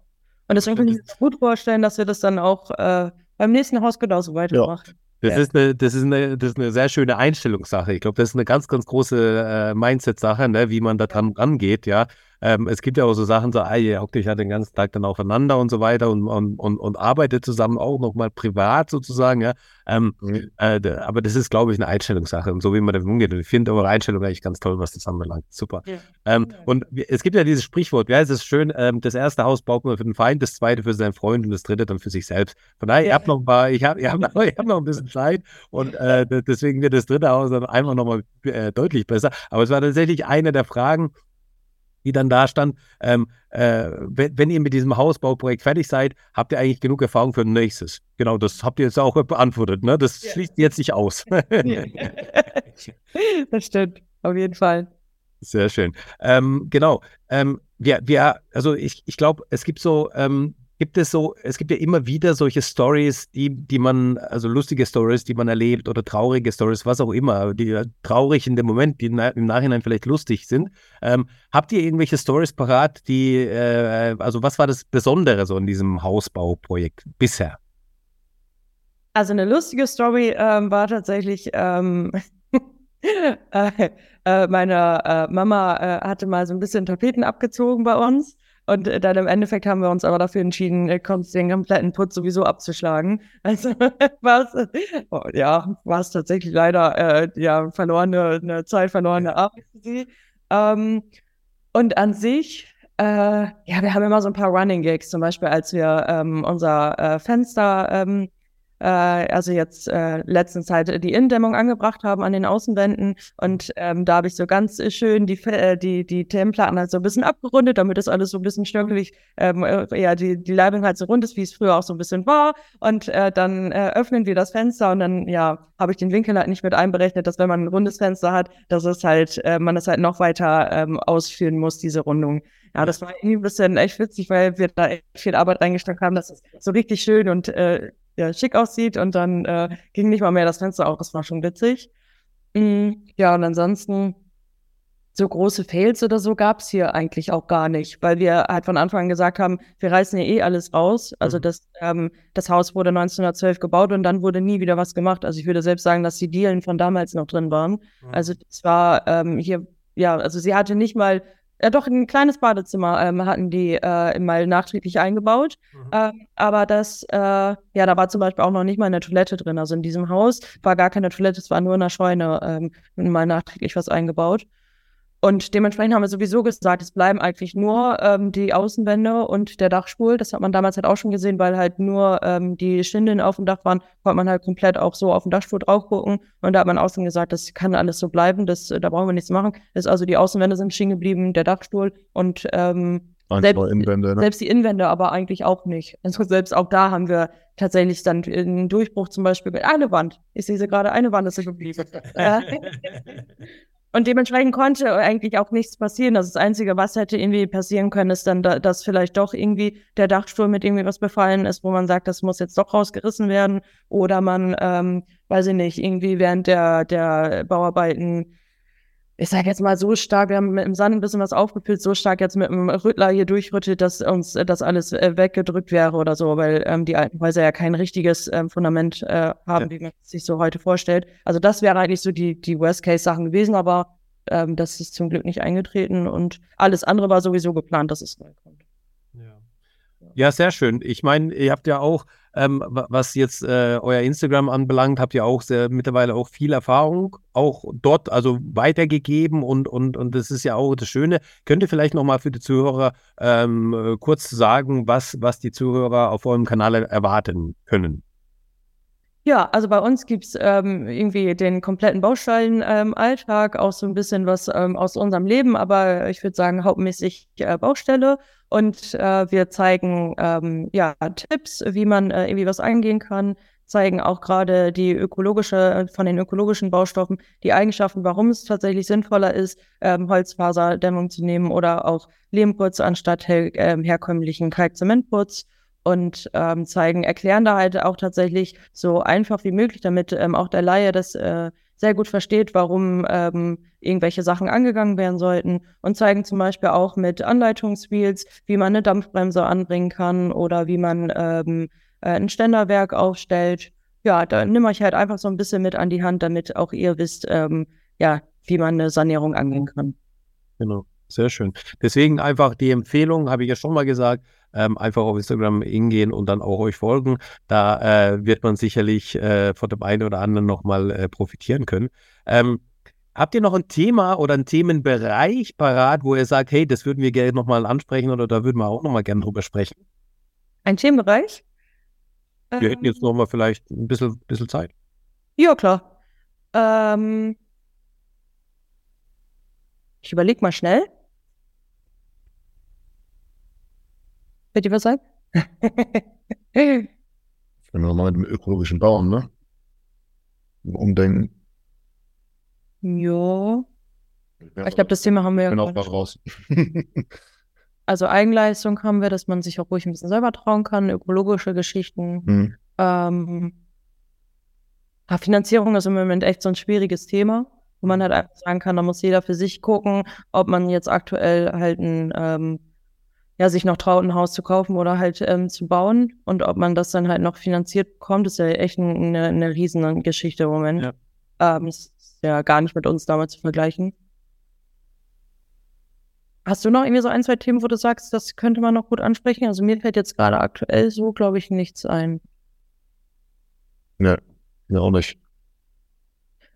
Und deswegen kann ich mir gut vorstellen, dass wir das dann auch äh, beim nächsten Haus genauso weitermachen. Das, Ja. ist eine, das, ist eine, das ist eine sehr schöne Einstellungssache. Ich glaube, das ist eine ganz, ganz große äh, Mindset-Sache, ne, wie man da dran rangeht, ja. Ähm, es gibt ja auch so Sachen, so, ah, ihr hockt euch ja den ganzen Tag dann aufeinander und so weiter und, und, und, und arbeitet zusammen auch nochmal privat sozusagen, ja. Ähm, Mhm. äh, aber das ist, glaube ich, eine Einstellungssache und so, wie man damit umgeht. Und ich finde eure Einstellung eigentlich ganz toll, was das anbelangt. Super. Ja. Ähm, Ja. und es gibt ja dieses Sprichwort, ja, es ist schön, ähm, das erste Haus baut man für den Feind, das zweite für seinen Freund und das dritte dann für sich selbst. Von daher, ihr Ja. habt noch ein paar, ich habe hab noch, ich hab noch ein bisschen Zeit und äh, deswegen wird das dritte Haus dann einfach nochmal äh, deutlich besser. Aber es war tatsächlich eine der Fragen, die dann da stand, ähm, äh, wenn, wenn ihr mit diesem Hausbauprojekt fertig seid, habt ihr eigentlich genug Erfahrung für ein nächstes? Genau, das habt ihr jetzt auch beantwortet, ne? Das Ja. schließt jetzt nicht aus. das stimmt, auf jeden Fall. Sehr schön. Ähm, genau. Ähm, wir, wir, also ich, ich glaube, es gibt so, ähm, gibt es so, es gibt ja immer wieder solche Stories, die, die man, also lustige Stories, die man erlebt oder traurige Stories, was auch immer, die äh, traurig in dem Moment, die na, im Nachhinein vielleicht lustig sind. Ähm, habt ihr irgendwelche Stories parat, die, äh, also was war das Besondere so in diesem Hausbauprojekt bisher? Also eine lustige Story ähm, war tatsächlich, ähm, äh, äh, meine äh, Mama äh, hatte mal so ein bisschen Tapeten abgezogen bei uns. Und äh, dann im Endeffekt haben wir uns aber dafür entschieden, äh, den kompletten Putz sowieso abzuschlagen. Also war es, oh, ja, war es tatsächlich leider äh, ja, verlorene, eine Zeit verlorene Arbeit für sie. Ähm, und an sich, äh, ja, wir haben immer so ein paar Running Gags, zum Beispiel als wir ähm, unser äh, Fenster ähm, äh, also jetzt äh, letzten Zeit die Innendämmung angebracht haben an den Außenwänden. Und ähm, da habe ich so ganz äh, schön die äh, die die Themenplatten halt so ein bisschen abgerundet, damit das alles so ein bisschen schnörkelig, ähm, äh, ja die die Leibung halt so rund ist, wie es früher auch so ein bisschen war. Und äh, dann äh, öffnen wir das Fenster und dann ja habe ich den Winkel halt nicht mit einberechnet, dass wenn man ein rundes Fenster hat, dass es halt äh, man das halt noch weiter ähm, ausführen muss diese Rundung. Ja, das war irgendwie ein bisschen echt witzig, weil wir da echt viel Arbeit reingesteckt haben, dass es so richtig schön und äh, ja, schick aussieht und dann äh, ging nicht mal mehr das Fenster auf. Das war schon witzig. Mm, ja, und ansonsten so große Fails oder so gab es hier eigentlich auch gar nicht, weil wir halt von Anfang an gesagt haben, wir reißen hier eh alles raus. Also Mhm. das, ähm, das Haus wurde 1912 gebaut und dann wurde nie wieder was gemacht. Also ich würde selbst sagen, dass die Dielen von damals noch drin waren. Also es war ähm, hier, ja, also sie hatte nicht mal, ja doch, ein kleines Badezimmer ähm, hatten die äh, mal nachträglich eingebaut. Mhm. Ähm, aber das, äh, ja, da war zum Beispiel auch noch nicht mal eine Toilette drin. Also in diesem Haus war gar keine Toilette, es war nur in der Scheune ähm, mal nachträglich was eingebaut. Und dementsprechend haben wir sowieso gesagt, es bleiben eigentlich nur ähm, die Außenwände und der Dachstuhl. Das hat man damals halt auch schon gesehen, weil halt nur ähm, die Schindeln auf dem Dach waren, konnte man halt komplett auch so auf den Dachstuhl drauf gucken. Und da hat man außen gesagt, das kann alles so bleiben, das, da brauchen wir nichts machen. Das ist also die Außenwände sind stehen geblieben, der Dachstuhl und ähm, Ein, Selbst- zwei Inwände, ne? selbst die Innenwände aber eigentlich auch nicht. Also selbst auch da haben wir tatsächlich dann einen Durchbruch zum Beispiel mit eine Wand. Ich sehe sie gerade, eine Wand ist geblieben. Und dementsprechend konnte eigentlich auch nichts passieren. Das, das Einzige, was hätte irgendwie passieren können, ist dann, da, dass vielleicht doch irgendwie der Dachstuhl mit irgendwie was befallen ist, wo man sagt, das muss jetzt doch rausgerissen werden. Oder man, ähm, weiß ich nicht, irgendwie während der, der Bauarbeiten ich sage jetzt mal so stark, wir haben im Sand ein bisschen was aufgefüllt, so stark jetzt mit dem Rüttler hier durchrüttelt, dass uns äh, das alles äh, weggedrückt wäre oder so, weil ähm, die alten Häuser ja kein richtiges ähm, Fundament äh, haben, ja. wie man sich so heute vorstellt. Also das wäre eigentlich so die, die Worst-Case-Sachen gewesen, aber ähm, das ist zum Glück nicht eingetreten und alles andere war sowieso geplant, dass es neu kommt. Ja. ja, sehr schön. Ich meine, ihr habt ja auch ähm, was jetzt äh, euer Instagram anbelangt, habt ihr auch sehr, mittlerweile auch viel Erfahrung, auch dort also weitergegeben und, und, und das ist ja auch das Schöne. Könnt ihr vielleicht nochmal für die Zuhörer ähm, äh, kurz sagen, was, was die Zuhörer auf eurem Kanal erwarten können? Ja, also bei uns gibt's ähm, irgendwie den kompletten Baustellen-Alltag, ähm, auch so ein bisschen was ähm, aus unserem Leben, aber ich würde sagen hauptmäßig äh, Baustelle. Und äh, wir zeigen ähm, ja Tipps, wie man äh, irgendwie was angehen kann, zeigen auch gerade die ökologische, von den ökologischen Baustoffen die Eigenschaften, warum es tatsächlich sinnvoller ist, ähm, Holzfaserdämmung zu nehmen oder auch Lehmputz anstatt her äh, herkömmlichen Kalkzementputz und ähm, zeigen, erklären da halt auch tatsächlich so einfach wie möglich, damit ähm, auch der Laie das äh, sehr gut versteht, warum ähm, irgendwelche Sachen angegangen werden sollten und zeigen zum Beispiel auch mit Anleitungswheels, wie man eine Dampfbremse anbringen kann oder wie man ähm, äh, ein Ständerwerk aufstellt. Ja, da nehme ich halt einfach so ein bisschen mit an die Hand, damit auch ihr wisst, ähm, ja, wie man eine Sanierung angehen kann. Genau, sehr schön. Deswegen einfach die Empfehlung, habe ich ja schon mal gesagt, ähm, einfach auf Instagram hingehen und dann auch euch folgen. Da äh, wird man sicherlich äh, von dem einen oder anderen nochmal äh, profitieren können. Ähm, habt ihr noch ein Thema oder einen Themenbereich parat, wo ihr sagt, hey, das würden wir gerne nochmal ansprechen oder da würden wir auch nochmal gerne drüber sprechen? Ein Themenbereich? Wir ähm, hätten jetzt nochmal vielleicht ein bisschen, bisschen Zeit. Ja, klar. Ähm, ich überlege mal schnell. Wird dir was sagen? ich bin nochmal mit dem ökologischen Bauen, ne? Umdenken. Ja. Ich glaube, das Thema haben wir ja. Mal raus. also Eigenleistung haben wir, dass man sich auch ruhig ein bisschen selber trauen kann, ökologische Geschichten. Hm. Ähm, Finanzierung ist im Moment echt so ein schwieriges Thema, wo man halt einfach sagen kann, da muss jeder für sich gucken, ob man jetzt aktuell halt ein ähm, ja, sich noch traut, ein Haus zu kaufen oder halt ähm, zu bauen. Und ob man das dann halt noch finanziert bekommt, ist ja echt eine, eine riesen Geschichte im Moment. Ja. Ähm, ist ja gar nicht mit uns damals zu vergleichen. Hast du noch irgendwie so ein, zwei Themen, wo du sagst, das könnte man noch gut ansprechen? Also mir fällt jetzt gerade aktuell so, glaube ich, nichts ein. Ne, mir auch nicht.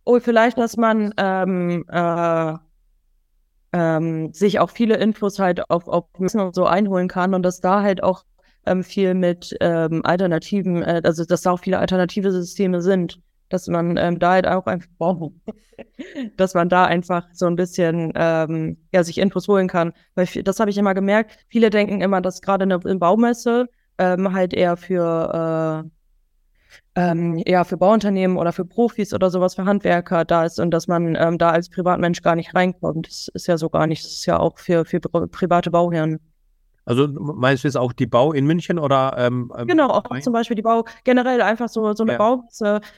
Oh, vielleicht, dass man ähm, äh, ähm, sich auch viele Infos halt auf, auf und so einholen kann und dass da halt auch ähm, viel mit ähm, Alternativen, äh, also dass da auch viele alternative Systeme sind, dass man ähm, da halt auch einfach, wow, dass man da einfach so ein bisschen ähm, ja sich Infos holen kann. Weil das habe ich immer gemerkt. Viele denken immer, dass gerade eine Baumesse ähm, halt eher für äh, ähm, eher für Bauunternehmen oder für Profis oder sowas für Handwerker da ist und dass man ähm, da als Privatmensch gar nicht reinkommt. Das ist ja so gar nicht. Das ist ja auch für, für private Bauherren. Also meinst du jetzt auch die Bau in München oder? Ähm, ähm genau, auch zum Beispiel die Bau, generell einfach so, so eine ja. Bau.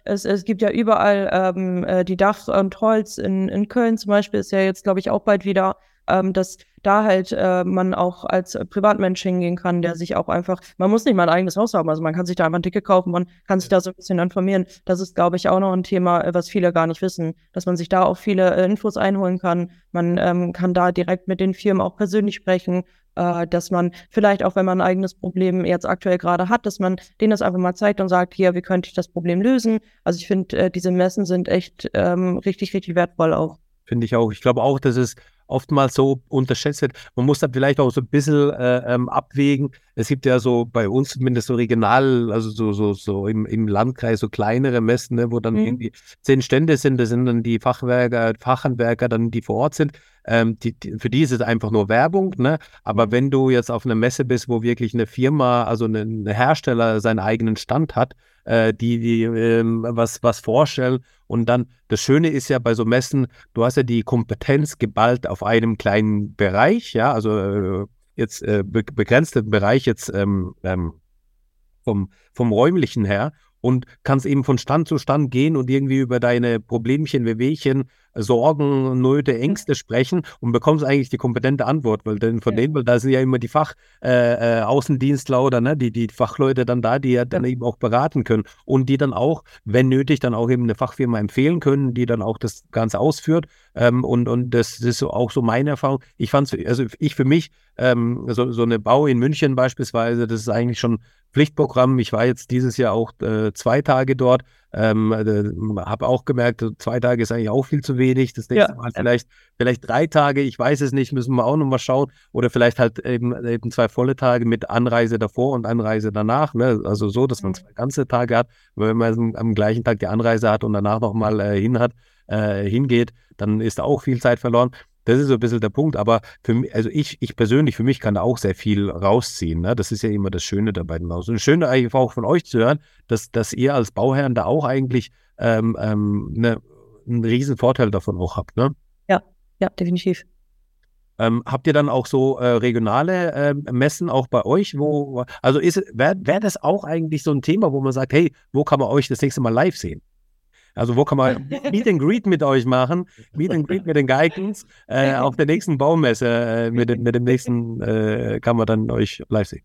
Es, es gibt ja überall ähm, äh, die Dach und Holz in, in Köln zum Beispiel, ist ja jetzt, glaube ich, auch bald wieder ähm, dass da halt äh, man auch als Privatmensch hingehen kann, der sich auch einfach, man muss nicht mal ein eigenes Haus haben, also man kann sich da einfach ein Ticket kaufen, man kann sich da so ein bisschen informieren. Das ist, glaube ich, auch noch ein Thema, äh, was viele gar nicht wissen, dass man sich da auch viele äh, Infos einholen kann. Man ähm, kann da direkt mit den Firmen auch persönlich sprechen, äh, dass man vielleicht auch, wenn man ein eigenes Problem jetzt aktuell gerade hat, dass man denen das einfach mal zeigt und sagt, hier, wie könnte ich das Problem lösen? Also ich finde, äh, diese Messen sind echt ähm, richtig, richtig wertvoll auch. Finde ich auch. Ich glaube auch, dass es oftmals so unterschätzt wird. Man muss da vielleicht auch so ein bisschen äh, ähm, abwägen. Es gibt ja so bei uns zumindest so regional, also so, so, so im, im Landkreis so kleinere Messen, ne, wo dann mhm. irgendwie zehn Stände sind. Das sind dann die Fachwerker, Fachhandwerker, dann die vor Ort sind. Ähm, die, die, für die ist es einfach nur Werbung, ne? Aber wenn du jetzt auf einer Messe bist, wo wirklich eine Firma, also ein Hersteller seinen eigenen Stand hat, äh, die, die ähm, was, was vorstellen. Und dann, das Schöne ist ja bei so Messen, du hast ja die Kompetenz geballt auf einem kleinen Bereich, ja, also äh, jetzt äh, be begrenzten Bereich jetzt ähm, ähm, vom, vom räumlichen her und kannst eben von Stand zu Stand gehen und irgendwie über deine Problemchen, Wehwehchen, Sorgen, Nöte, Ängste sprechen und bekommst eigentlich die kompetente Antwort, weil denn von ja. denen, weil da sind ja immer die Fachaußendienstler äh, äh oder ne, die, die Fachleute dann da, die ja dann ja. eben auch beraten können und die dann auch, wenn nötig, dann auch eben eine Fachfirma empfehlen können, die dann auch das Ganze ausführt. Ähm, und, und das ist so auch so meine Erfahrung. Ich fand also ich für mich, ähm, so, so eine Bau in München beispielsweise, das ist eigentlich schon Pflichtprogramm. Ich war jetzt dieses Jahr auch äh, zwei Tage dort. Ähm, äh, habe auch gemerkt, zwei Tage ist eigentlich auch viel zu wenig. Das nächste ja. Mal vielleicht, vielleicht drei Tage, ich weiß es nicht, müssen wir auch nochmal schauen. Oder vielleicht halt eben, eben zwei volle Tage mit Anreise davor und Anreise danach. Ne? Also so, dass man mhm. zwei ganze Tage hat. Wenn man am gleichen Tag die Anreise hat und danach nochmal äh, hin hat, äh, hingeht, dann ist auch viel Zeit verloren. Das ist so ein bisschen der Punkt. Aber für mich, also ich, ich persönlich, für mich kann da auch sehr viel rausziehen. Ne? Das ist ja immer das Schöne dabei. Und das Schöne eigentlich auch von euch zu hören, dass, dass ihr als Bauherren da auch eigentlich ähm, ähm, ne, einen riesen Vorteil davon auch habt. Ne? Ja, ja, definitiv. Ähm, habt ihr dann auch so äh, regionale äh, Messen auch bei euch? Wo, also wäre wär das auch eigentlich so ein Thema, wo man sagt, hey, wo kann man euch das nächste Mal live sehen? Also wo kann man Meet and Greet mit euch machen? Meet and Greet mit den Geikens. Äh, auf der nächsten Baumesse äh, mit, mit dem nächsten äh, kann man dann euch live sehen.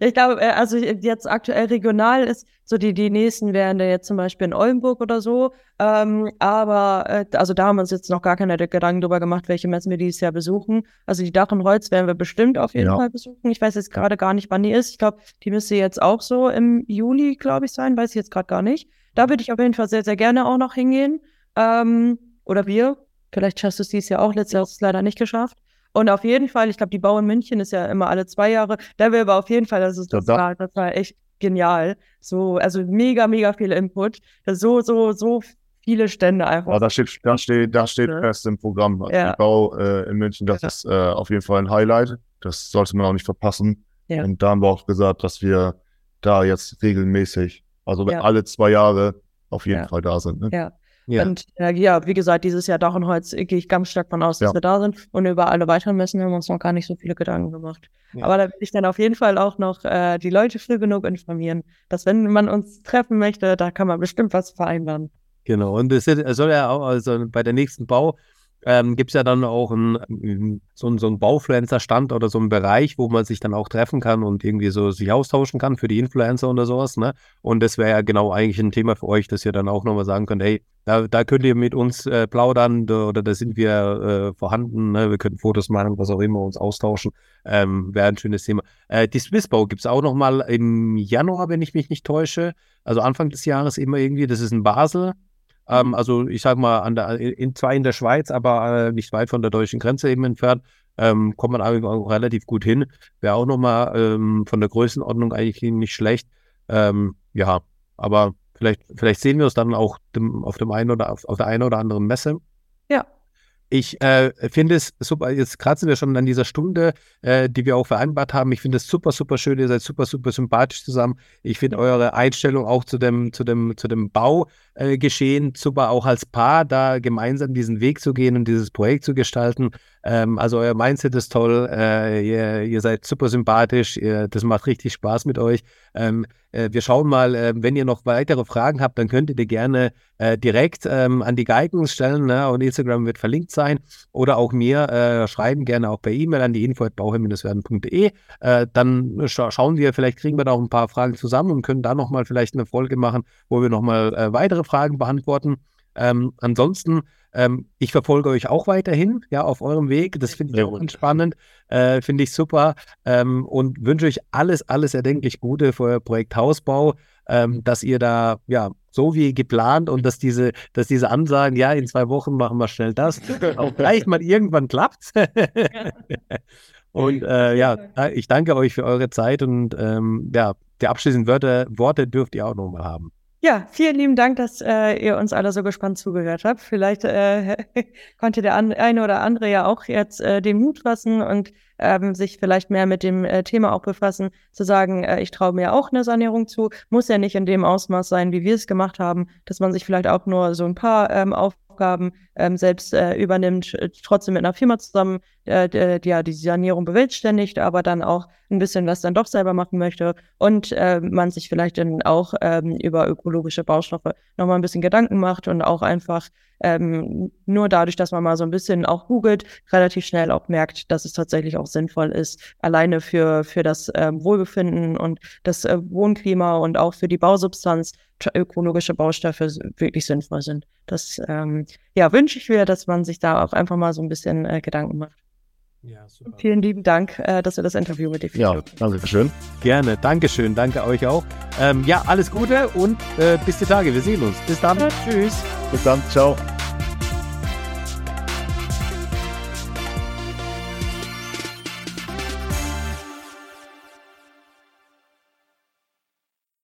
Ich glaube, äh, also jetzt aktuell regional ist so die, die nächsten wären da jetzt zum Beispiel in Oldenburg oder so. Ähm, aber äh, also da haben wir uns jetzt noch gar keine Gedanken darüber gemacht, welche Messen wir dieses Jahr besuchen. Also die Dach und Holz werden wir bestimmt auf jeden ja. Fall besuchen. Ich weiß jetzt gerade gar nicht, wann die ist. Ich glaube, die müsste jetzt auch so im Juli, glaube ich, sein. Weiß ich jetzt gerade gar nicht. Da würde ich auf jeden Fall sehr, sehr gerne auch noch hingehen. Ähm, oder wir. Vielleicht schaffst du es dieses Jahr auch. Letztes Jahr hast du es leider nicht geschafft. Und auf jeden Fall, ich glaube, die Bau in München ist ja immer alle zwei Jahre. Da wäre aber auf jeden Fall, das, ist, das, war, das war echt genial. So, also mega, mega viel Input. So, so, so viele Stände einfach. Ja, da steht, da steht, da steht ja. fest im Programm. Also ja. Die Bau äh, in München, das ja. ist äh, auf jeden Fall ein Highlight. Das sollte man auch nicht verpassen. Und da haben wir auch gesagt, dass wir da jetzt regelmäßig also ja. alle zwei Jahre auf jeden ja. Fall da sind. Ne? Ja. Ja. Und äh, ja, wie gesagt, dieses Jahr Dach und Holz gehe ich ganz stark von aus, dass ja. wir da sind. Und über alle weiteren Messen haben wir uns noch gar nicht so viele Gedanken gemacht. Ja. Aber da will ich dann auf jeden Fall auch noch äh, die Leute früh genug informieren, dass wenn man uns treffen möchte, da kann man bestimmt was vereinbaren. Genau, und es soll ja auch, also bei der nächsten Bau, ähm, gibt es ja dann auch ein, so, ein, so einen Baufluencer-Stand oder so einen Bereich, wo man sich dann auch treffen kann und irgendwie so sich austauschen kann für die Influencer oder sowas. Ne? Und das wäre ja genau eigentlich ein Thema für euch, dass ihr dann auch nochmal sagen könnt, hey, da, da könnt ihr mit uns äh, plaudern da, oder da sind wir äh, vorhanden. Ne? Wir können Fotos machen, was auch immer, uns austauschen. Ähm, wäre ein schönes Thema. Äh, die Swissbau gibt es auch nochmal im Januar, wenn ich mich nicht täusche. Also Anfang des Jahres immer irgendwie. Das ist in Basel. Ähm, also ich sage mal, an der, in, zwar in der Schweiz, aber äh, nicht weit von der deutschen Grenze eben entfernt. Ähm, kommt man eigentlich auch relativ gut hin. Wäre auch nochmal ähm, von der Größenordnung eigentlich nicht schlecht. Ähm, ja, aber vielleicht, vielleicht sehen wir es dann auch dem, auf dem einen oder auf, auf der einen oder anderen Messe. Ja, ich äh, finde es super, jetzt kratzen wir schon an dieser Stunde, äh, die wir auch vereinbart haben. Ich finde es super, super schön, ihr seid super, super sympathisch zusammen. Ich finde eure Einstellung auch zu dem, zu dem, zu dem Baugeschehen äh, super, auch als Paar da gemeinsam diesen Weg zu gehen und dieses Projekt zu gestalten. Ähm, also euer Mindset ist toll, äh, ihr, ihr, seid super sympathisch, ihr, das macht richtig Spaß mit euch. Ähm, äh, wir schauen mal, äh, wenn ihr noch weitere Fragen habt, dann könnt ihr die gerne äh, direkt ähm, an die Geigons stellen ne? und Instagram wird verlinkt sein oder auch mir äh, schreiben gerne auch per E-Mail an die info@bauherr-werden.de. Dann scha schauen wir, vielleicht kriegen wir da auch ein paar Fragen zusammen und können da nochmal vielleicht eine Folge machen, wo wir nochmal äh, weitere Fragen beantworten. Ähm, ansonsten, ähm, ich verfolge euch auch weiterhin, ja, auf eurem Weg. Das finde ich auch ganz spannend, äh, finde ich super ähm, und wünsche euch alles, alles erdenklich Gute für euer Projekt Hausbau, ähm, dass ihr da, ja, so wie geplant und dass diese, dass diese Ansagen, ja, in zwei Wochen machen wir schnell das, auch gleich mal irgendwann klappt. und äh, ja, ich danke euch für eure Zeit und ähm, ja, die abschließenden Wörter, Worte dürft ihr auch nochmal haben. Ja, vielen lieben Dank, dass äh, ihr uns alle so gespannt zugehört habt. Vielleicht äh, konnte der eine oder andere ja auch jetzt äh, den Mut fassen und ähm, sich vielleicht mehr mit dem äh, Thema auch befassen, zu sagen, äh, ich traue mir auch eine Sanierung zu, muss ja nicht in dem Ausmaß sein, wie wir es gemacht haben, dass man sich vielleicht auch nur so ein paar ähm, auf Aufgaben ähm, selbst äh, übernimmt, äh, trotzdem mit einer Firma zusammen äh, die, ja, die Sanierung bewältigt, aber dann auch ein bisschen was dann doch selber machen möchte und äh, man sich vielleicht dann auch ähm, über ökologische Baustoffe nochmal ein bisschen Gedanken macht und auch einfach ähm, nur dadurch, dass man mal so ein bisschen auch googelt, relativ schnell auch merkt, dass es tatsächlich auch sinnvoll ist, alleine für, für das ähm, Wohlbefinden und das äh, Wohnklima und auch für die Bausubstanz ökologische Baustoffe wirklich sinnvoll sind. Das ähm, ja, wünsche ich mir, dass man sich da auch einfach mal so ein bisschen äh, Gedanken macht. Ja, super. Vielen lieben Dank, äh, dass wir das Interview mit dir führen. Ja, danke schön. Gerne, danke schön, danke euch auch. Ähm, ja, alles Gute und äh, bis die Tage. Wir sehen uns. Bis dann. Ja, tschüss. Bis dann. Ciao.